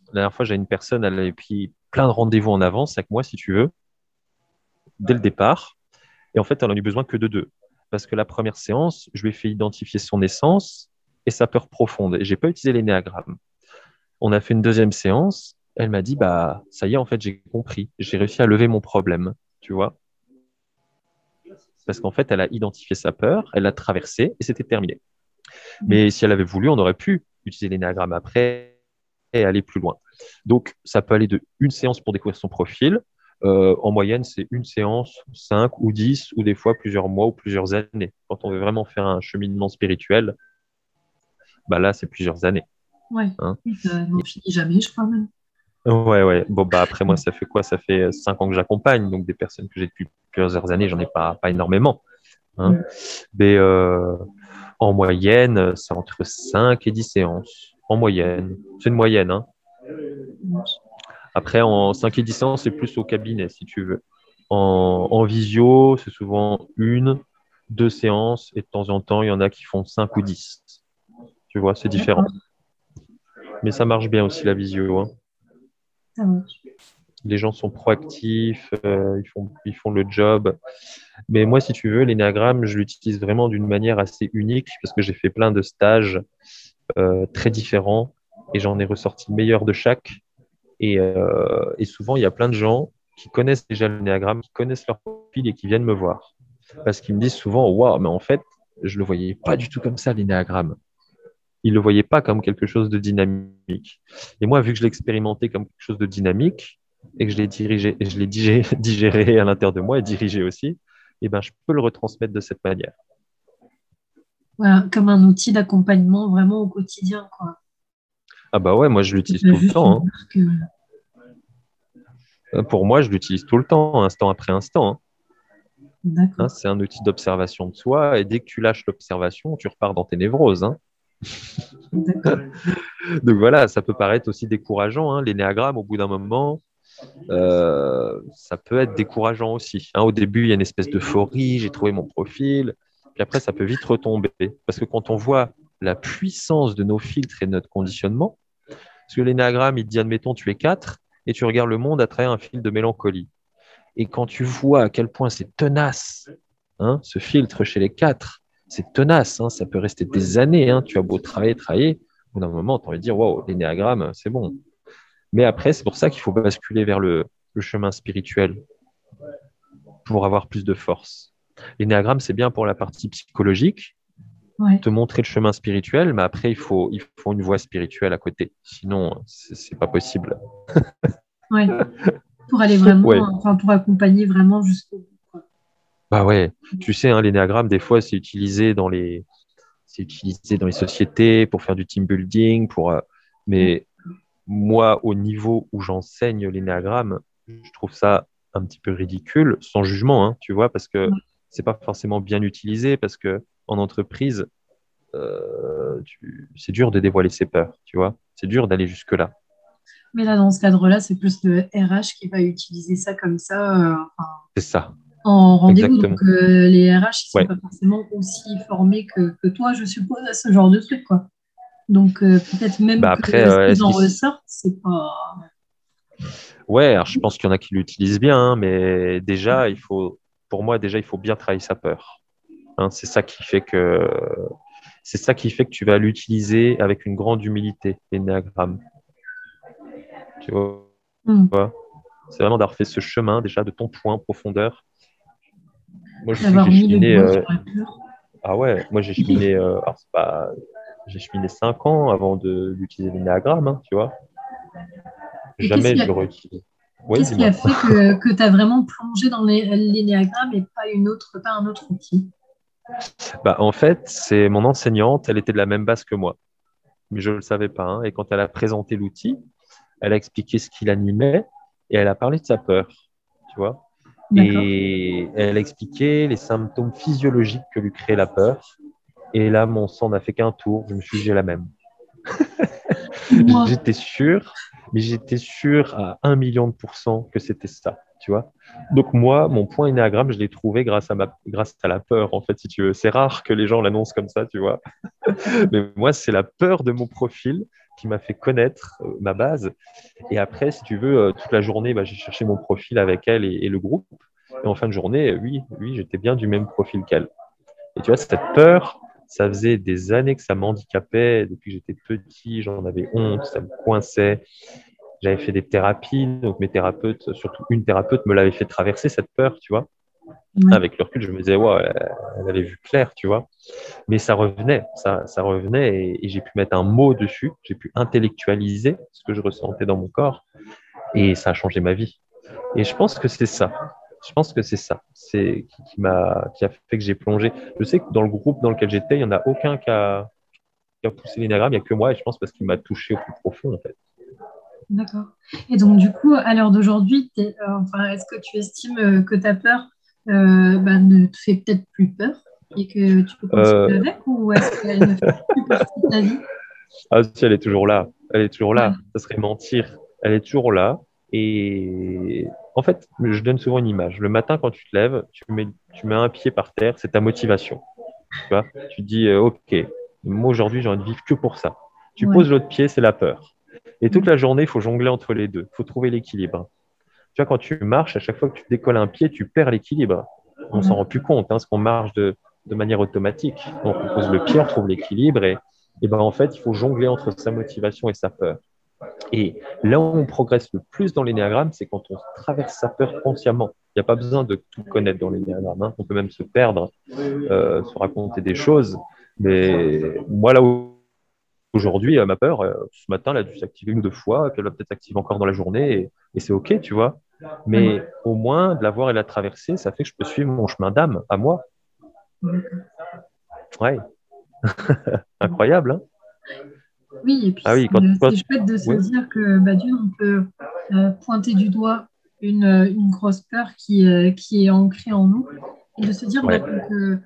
la dernière fois, j'ai une personne, elle avait pris plein de rendez-vous en avance avec moi, si tu veux, dès le départ. Et en fait, elle n'en a eu besoin que de deux. Parce que la première séance, je lui ai fait identifier son essence et sa peur profonde. Et je n'ai pas utilisé l'énéagramme. On a fait une deuxième séance. Elle m'a dit, bah, ça y est, en fait, j'ai compris. J'ai réussi à lever mon problème, tu vois? Parce qu'en fait, elle a identifié sa peur, elle l'a traversée et c'était terminé. Mais si elle avait voulu, on aurait pu utiliser l'énéagramme après et aller plus loin. Donc, ça peut aller de une séance pour découvrir son profil. Euh, en moyenne, c'est une séance, cinq ou dix, ou des fois plusieurs mois ou plusieurs années. Quand on veut vraiment faire un cheminement spirituel, bah là, c'est plusieurs années. Ouais, hein finit jamais, je crois même. Ouais, ouais. Bon, bah après, moi, ça fait quoi? Ça fait cinq ans que j'accompagne, donc des personnes que j'ai depuis plusieurs années, j'en ai pas, pas énormément. Hein. Mais euh, en moyenne, c'est entre 5 et 10 séances. En moyenne. C'est une moyenne. Hein. Après, en 5 et 10 séances, c'est plus au cabinet, si tu veux. En, visio, c'est souvent une, deux séances, et de temps en temps, il y en a qui font 5 ou 10. Tu vois, c'est différent. Mais ça marche bien aussi, la visio. Hein. Ça marche les gens sont proactifs, euh, ils, font, ils font le job. Mais moi, si tu veux, l'énéagramme, je l'utilise vraiment d'une manière assez unique parce que j'ai fait plein de stages euh, très différents et j'en ai ressorti le meilleur de chaque. Et, euh, et, souvent, il y a plein de gens qui connaissent déjà l'énéagramme, qui connaissent leur profil et qui viennent me voir. Parce qu'ils me disent souvent, waouh, mais en fait, je ne le voyais pas du tout comme ça, l'énéagramme. Ils ne le voyaient pas comme quelque chose de dynamique. Et moi, vu que je l'ai expérimenté comme quelque chose de dynamique, et que je l'ai dirigé, et je l'ai digéré, à l'intérieur de moi et dirigé aussi, eh ben, je peux le retransmettre de cette manière. comme un outil d'accompagnement vraiment au quotidien. Quoi. Ah bah ouais, moi je l'utilise tout le temps. Hein. Euh, pour moi, je l'utilise tout le temps, instant après instant. Hein. Hein, c'est un outil d'observation de soi et dès que tu lâches l'observation, tu repars dans tes névroses. Donc voilà, ça peut paraître aussi décourageant, l'énéagramme au bout d'un moment. Euh, ça peut être décourageant aussi. Au début, il y a une espèce d'euphorie, j'ai trouvé mon profil, puis après, ça peut vite retomber. Parce que quand on voit la puissance de nos filtres et de notre conditionnement, parce que l'énagramme, il dit, admettons, tu es 4, et tu regardes le monde à travers un fil de mélancolie. Et quand tu vois à quel point c'est tenace, hein, ce filtre chez les 4, c'est tenace, hein, ça peut rester des années, tu as beau travailler, travailler, au bout d'un moment, tu as envie de dire, waouh, l'énéagramme, c'est bon, mais après, c'est pour ça qu'il faut basculer vers le, chemin spirituel pour avoir plus de force. L'énéagramme, c'est bien pour la partie psychologique, te montrer le chemin spirituel, mais après, il faut, il faut une voie spirituelle à côté. Sinon, c'est pas possible. oui, pour aller vraiment, enfin, pour accompagner vraiment jusqu'au bout. Bah ouais, tu sais, hein, l'énéagramme, des fois, c'est utilisé dans les, c'est utilisé dans les sociétés pour faire du team building, pour, euh, mais moi, au niveau où j'enseigne l'énéagramme, je trouve ça un petit peu ridicule, sans jugement, hein, tu vois, parce que c'est pas forcément bien utilisé, parce que en entreprise, euh, c'est dur de dévoiler ses peurs, tu vois, c'est dur d'aller jusque là. Mais là, dans ce cadre-là, c'est plus le RH qui va utiliser ça comme ça. Euh, c'est ça. En rendez-vous, donc euh, les RH, ils sont pas forcément aussi formés que, que, toi, je suppose, à ce genre de truc, quoi. Donc peut-être même bah, après, que ce en ressortent, c'est pas. Ouais, alors je pense qu'il y en a qui l'utilisent bien, hein, mais déjà, il faut, pour moi, déjà, il faut bien travailler sa peur. Hein, c'est ça qui fait que c'est ça qui fait que tu vas l'utiliser avec une grande humilité, l'énéagramme. Tu vois, hmm. C'est vraiment d'avoir fait ce chemin déjà de ton point profondeur. Moi, je cheminé. Euh, ah ouais, moi j'ai cheminé. Euh... Alors, c'est pas j'ai cheminé 5 ans avant d'utiliser l'énéagramme, hein, tu vois. Jamais je le réutilise. Qu'est-ce qui a fait que, que tu as vraiment plongé dans l'énéagramme et pas, une autre, pas un autre outil? Bah, En fait, c'est mon enseignante, elle était de la même base que moi. Mais je ne le savais pas. Hein. Et quand elle a présenté l'outil, elle a expliqué ce qui l'animait et elle a parlé de sa peur. Tu vois Et elle expliquait les symptômes physiologiques que lui créait la peur. Et là, mon sang n'a fait qu'un tour. Je me suis dit, j'ai la même. j'étais sûr, mais j'étais sûr à un million de pourcents que c'était ça, tu vois. Donc moi, mon point énéagramme, je l'ai trouvé grâce à, ma, grâce à la peur, en fait, si tu veux. C'est rare que les gens l'annoncent comme ça, tu vois. mais moi, c'est la peur de mon profil qui m'a fait connaître euh, ma base. Et après, si tu veux, euh, toute la journée, bah, j'ai cherché mon profil avec elle et, le groupe. Et en fin de journée, oui, oui, j'étais bien du même profil qu'elle. Et tu vois, cette peur, ça faisait des années que ça m'handicapait. Depuis que j'étais petit, j'en avais honte, ça me coinçait. J'avais fait des thérapies, donc mes thérapeutes, surtout une thérapeute, me l'avait fait traverser cette peur, tu vois. Avec le recul, je me disais, ouais, elle avait vu clair, tu vois. Mais ça revenait, ça, ça revenait et, j'ai pu mettre un mot dessus, j'ai pu intellectualiser ce que je ressentais dans mon corps et ça a changé ma vie. Et je pense que c'est ça. Je pense que c'est ça. C'est qui, m'a, qui a fait que j'ai plongé. Je sais que dans le groupe dans lequel j'étais, il n'y en a aucun qui a, qui a poussé l'énagramme, il n'y a que moi et je pense parce qu'il m'a touché au plus profond en fait. D'accord. Et donc, du coup, à l'heure d'aujourd'hui, euh, enfin, est-ce que tu estimes euh, que ta peur euh, bah, ne te fait peut-être plus peur et que tu peux continuer avec ou est-ce qu'elle ne fait plus partie de ta vie? Ah, si, elle est toujours là. Elle est toujours là. Ça serait mentir. Elle est toujours là. Et en fait, je donne souvent une image. Le matin, quand tu te lèves, tu mets, tu mets un pied par terre, c'est ta motivation. Tu, vois? Tu dis, OK, moi aujourd'hui, j'ai envie de vivre que pour ça. Tu poses l'autre pied, c'est la peur. Et toute la journée, il faut jongler entre les deux. Il faut trouver l'équilibre. Tu vois, quand tu marches, à chaque fois que tu décolles un pied, tu perds l'équilibre. On s'en rend plus compte, hein, parce qu'on marche de, manière automatique. on pose le pied, on trouve l'équilibre, et, et ben, en fait, il faut jongler entre sa motivation et sa peur. Et là où on progresse le plus dans l'énéagramme, c'est quand on traverse sa peur consciemment. Il n'y a pas besoin de tout connaître dans l'énéagramme. Hein. On peut même se perdre, euh, se raconter des choses. Mais moi, là où Aujourd'hui, ma peur, euh, ce matin, elle a dû s'activer une ou deux fois, puis elle va peut-être s'activer encore dans la journée, et, c'est OK, tu vois. Mais au moins, de la voir et la traverser, ça fait que je peux suivre mon chemin d'âme à moi. Ouais. Incroyable, hein Oui, et puis ah c'est chouette de se dire que, bah, on peut euh, pointer du doigt une, une grosse peur qui, euh, qui est ancrée en nous, et de se dire bah, que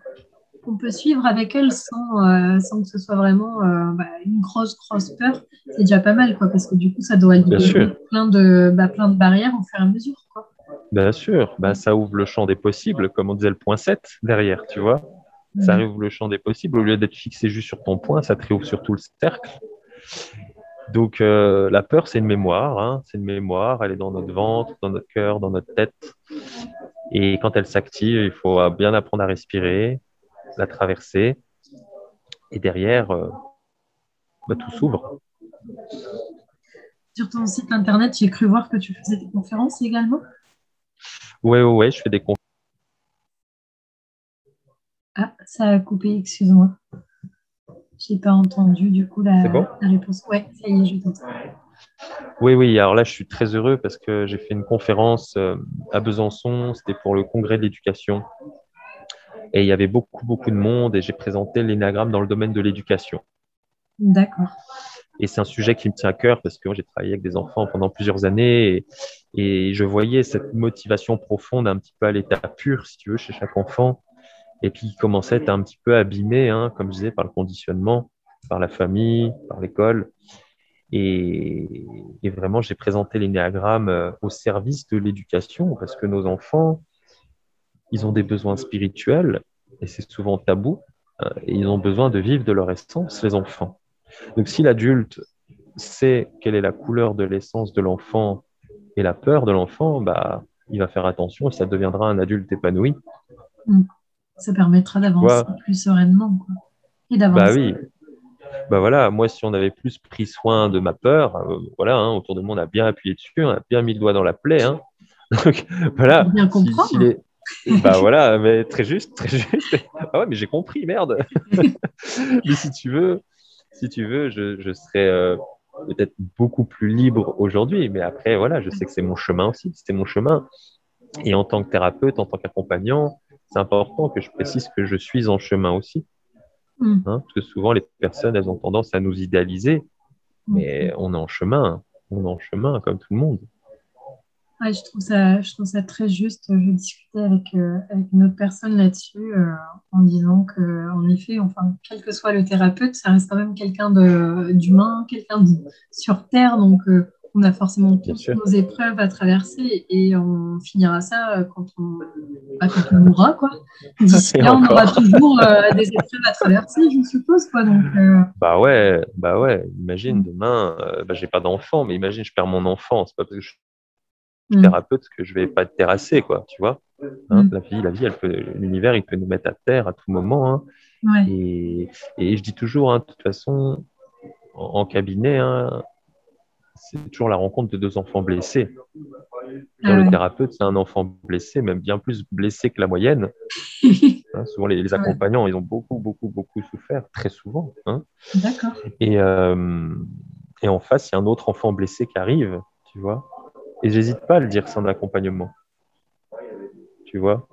qu'on peut suivre avec elle sans, euh, sans que ce soit vraiment euh, bah, une grosse, grosse peur, c'est déjà pas mal, quoi, parce que du coup, ça doit libérer plein de, bah, plein de barrières au fur et à mesure. Quoi. Bien sûr, bah, ça ouvre le champ des possibles, comme on disait le point 7 derrière, tu vois. Ça ouvre le champ des possibles. Au lieu d'être fixé juste sur ton point, ça te réouvre sur tout le cercle. Donc, euh, la peur, c'est une mémoire. Hein. c'est une mémoire. Elle est dans notre ventre, dans notre cœur, dans notre tête. Et quand elle s'active, il faut bien apprendre à respirer, la traversée. Et derrière, euh, bah, tout s'ouvre. Sur ton site internet, j'ai cru voir que tu faisais des conférences également? Oui, oui, ouais, je fais des conférences. Ah, ça a coupé, excuse-moi. Je n'ai pas entendu du coup la, réponse. Oui, ça y est, je t'entends. Oui, oui, alors là, je suis très heureux parce que j'ai fait une conférence euh, à Besançon, c'était pour le congrès de l'éducation. Et il y avait beaucoup, beaucoup de monde et j'ai présenté l'énagramme dans le domaine de l'éducation. D'accord. Et c'est un sujet qui me tient à cœur parce que j'ai travaillé avec des enfants pendant plusieurs années et, je voyais cette motivation profonde un petit peu à l'état pur, si tu veux, chez chaque enfant. Et puis, il commençait à être un petit peu abîmé, hein, comme je disais, par le conditionnement, par la famille, par l'école. Et, et, vraiment, j'ai présenté l'énéagramme euh, au service de l'éducation parce que nos enfants, ils ont des besoins spirituels, et c'est souvent tabou, euh, et ils ont besoin de vivre de leur essence, les enfants. Donc si l'adulte sait quelle est la couleur de l'essence de l'enfant et la peur de l'enfant, bah, il va faire attention et ça deviendra un adulte épanoui. Mm. Ça permettra d'avancer plus sereinement. Et d'avancer. Bah oui. Bah voilà, moi, si on avait plus pris soin de ma peur, euh, voilà, hein, autour de moi, on a bien appuyé dessus, on a bien mis le doigt dans la plaie. Hein. Donc, voilà. Bien comprendre. Bah voilà, mais très juste, très juste. Ah ouais, mais j'ai compris, merde. mais si tu veux, si tu veux, je, je serais euh, peut-être beaucoup plus libre aujourd'hui. Mais après, voilà, je sais que c'est mon chemin aussi. C'était mon chemin. Et en tant que thérapeute, en tant qu'accompagnant, c'est important que je précise que je suis en chemin aussi. Mm. Hein, parce que souvent, les personnes, elles ont tendance à nous idéaliser. Mais on est en chemin. On est en chemin comme tout le monde. Je, trouve ça, je trouve ça très juste. Je discutais avec, euh, avec une autre personne là-dessus euh, en disant qu'en effet, enfin, quel que soit le thérapeute, ça reste quand même quelqu'un d'humain, quelqu'un sur Terre. Donc, euh, on a forcément toutes nos épreuves à traverser et on finira ça quand on, bah, quand on mourra. Quoi. D'ici là, on aura toujours des épreuves à traverser, je suppose. Quoi, donc, Bah ouais, bah ouais. Imagine demain, bah, j'ai pas d'enfant, mais imagine, je perds mon enfant. C'est pas parce que je Mm. thérapeute que je vais pas être terrassé, quoi, tu vois. Hein, mm. La vie, la vie, elle peut, l'univers, il peut nous mettre à terre à tout moment. Hein. Et, et, je dis toujours, hein, de toute façon, en, cabinet, c'est toujours la rencontre de deux enfants blessés. Ah le thérapeute, c'est un enfant blessé, même bien plus blessé que la moyenne. souvent, les, accompagnants, ils ont beaucoup, beaucoup, beaucoup souffert, très souvent. D'accord. Et, euh, et en face, il y a un autre enfant blessé qui arrive, tu vois. Et j'hésite pas à le dire sans accompagnement. Tu vois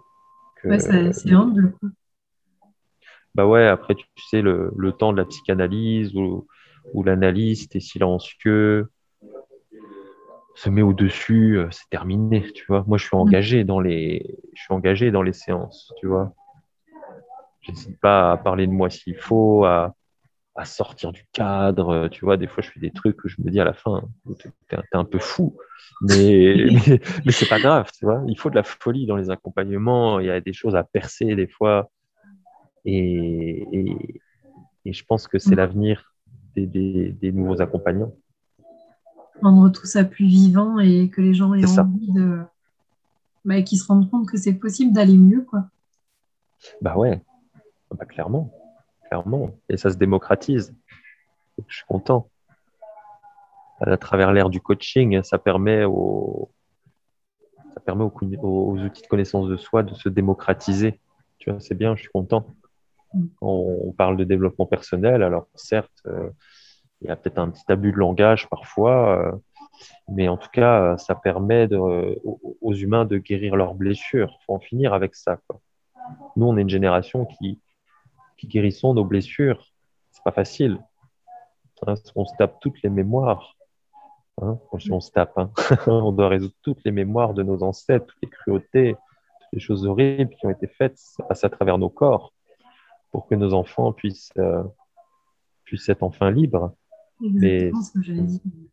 Ouais, c'est humble. Bah ouais, après, tu sais, le, le temps de la psychanalyse où, où l'analyste est silencieux, se met au-dessus, euh, c'est terminé, tu vois. Moi, je suis engagé dans les, je suis engagé dans les séances, tu vois. J'hésite pas à parler de moi s'il faut, à, à sortir du cadre. Tu vois, des fois, je fais des trucs où je me dis à la fin, t'es un peu fou. Mais, mais, c'est pas grave, tu vois. Il faut de la folie dans les accompagnements. Il y a des choses à percer des fois. Et, et, je pense que c'est mm. l'avenir des, des, nouveaux accompagnants. Rendre tout ça plus vivant et que les gens aient envie de. Bah, qu'ils se rendent compte que c'est possible d'aller mieux, quoi. Bah ouais, bah, clairement Et ça se démocratise. Je suis content. À travers l'ère du coaching, ça permet aux, ça permet aux, outils de connaissance de soi de se démocratiser. Tu vois, c'est bien, je suis content. On, parle de développement personnel, alors certes, euh, il y a peut-être un petit abus de langage parfois, euh, mais en tout cas, ça permet aux, humains de guérir leurs blessures. Il faut en finir avec ça. Nous, on est une génération qui, qui guérissons nos blessures. C'est pas facile. Hein, on se tape toutes les mémoires. Hein, on se tape, hein. on doit résoudre toutes les mémoires de nos ancêtres, toutes les cruautés, toutes les choses horribles qui ont été faites, ça passe à travers nos corps pour que nos enfants puissent, euh, puissent être enfin libres. C'est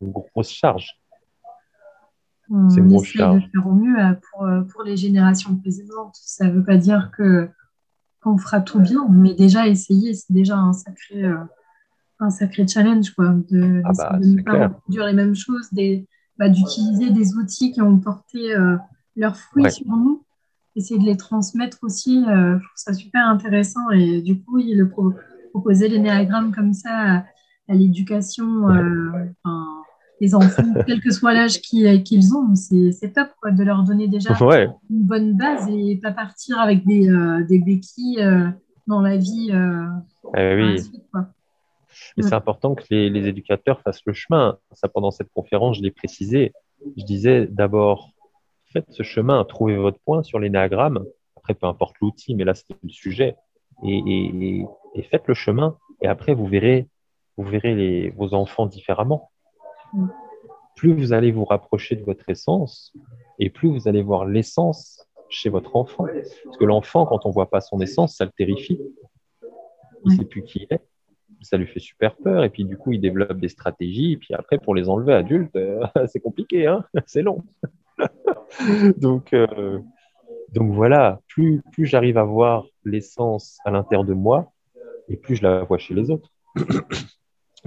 une grosse charge. C'est une grosse charge. de faire au mieux euh, pour, euh, pour les générations précédentes. Ça ne veut pas dire que qu'on fera tout bien, mais déjà essayer, c'est déjà un sacré, euh, un sacré challenge, quoi, de, ah bah, ne pas reproduire les mêmes choses, bah, d'utiliser des outils qui ont porté euh, leurs fruits sur nous, essayer de les transmettre aussi, euh, je trouve ça super intéressant, et du coup, il le proposer l'énéagramme comme ça à, l'éducation, les enfants, quel que soit l'âge qu'ils ont, c'est top quoi, de leur donner déjà une bonne base et pas partir avec des, euh, des béquilles euh, dans la vie. Euh, eh oui. Et c'est important que les, les, éducateurs fassent le chemin. Ça, pendant cette conférence, je l'ai précisé. Je disais d'abord, faites ce chemin, trouvez votre point sur l'énéagramme. Après, peu importe l'outil, mais là, c'est le sujet. Et, et, et, faites le chemin. Et après, vous verrez, vous verrez les, vos enfants différemment plus vous allez vous rapprocher de votre essence et plus vous allez voir l'essence chez votre enfant. Parce que l'enfant, quand on ne voit pas son essence, ça le terrifie. Il ne sait plus qui il est. Ça lui fait super peur. Et puis, du coup, il développe des stratégies. Et puis après, pour les enlever adultes, euh, c'est compliqué. Hein c'est long. donc, euh, donc voilà, plus, plus j'arrive à voir l'essence à l'intérieur de moi, et plus je la vois chez les autres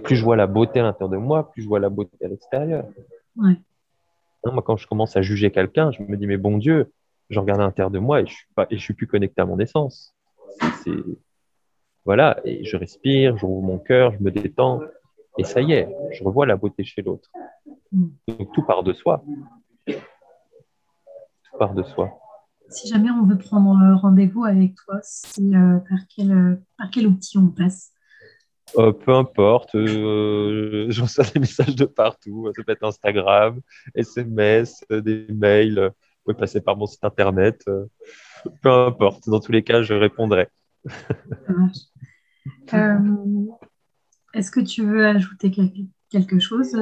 plus je vois la beauté à l'intérieur de moi, plus je vois la beauté à l'extérieur. moi, quand je commence à juger quelqu'un, je me dis, mais bon Dieu, je regarde à l'intérieur de moi et je suis je suis plus connecté à mon essence. C'est, voilà, et je respire, je rouvre mon cœur, je me détends, et ça y est, je revois la beauté chez l'autre. Mm. Donc tout part de soi. Tout part de soi. Si jamais on veut prendre rendez-vous avec toi, euh, par, quel, euh, par quel outil on passe? Euh, peu importe, euh, je reçois des messages de partout. Ça peut être Instagram, SMS, des mails. Vous pouvez passer par mon site internet. Euh, peu importe. Dans tous les cas, je répondrai. Est-ce que tu veux ajouter quelque chose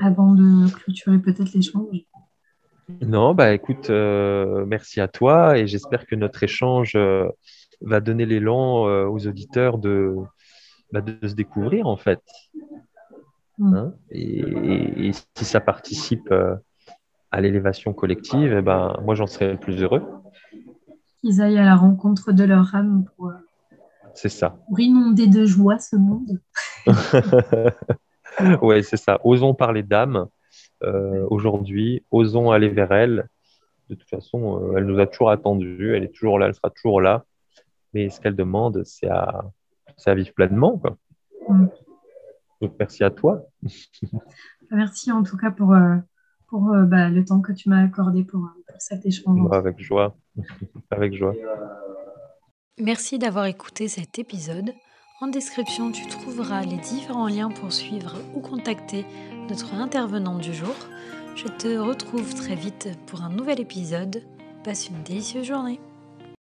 avant de clôturer peut-être l'échange? Non, bah écoute, euh, merci à toi et j'espère que notre échange euh, va donner l'élan euh, aux auditeurs de, bah, de se découvrir en fait. Mm. Hein, et, si ça participe à l'élévation collective, eh ben, moi j'en serais le plus heureux. Qu'ils aillent à la rencontre de leur âme pour, c'est ça. pour inonder de joie ce monde. oui, c'est ça. Osons parler d'âme euh, aujourd'hui. Osons aller vers elle. De toute façon, euh, elle nous a toujours attendus. Elle est toujours là, elle sera toujours là. Mais ce qu'elle demande, c'est à, à, vivre pleinement. Mm. Donc, merci à toi. merci en tout cas pour, euh, pour bah, le temps que tu m'as accordé pour, pour cet échange. Avec joie. Avec joie. Merci d'avoir écouté cet épisode. En description, tu trouveras les différents liens pour suivre ou contacter notre intervenant du jour. Je te retrouve très vite pour un nouvel épisode. Passe une délicieuse journée.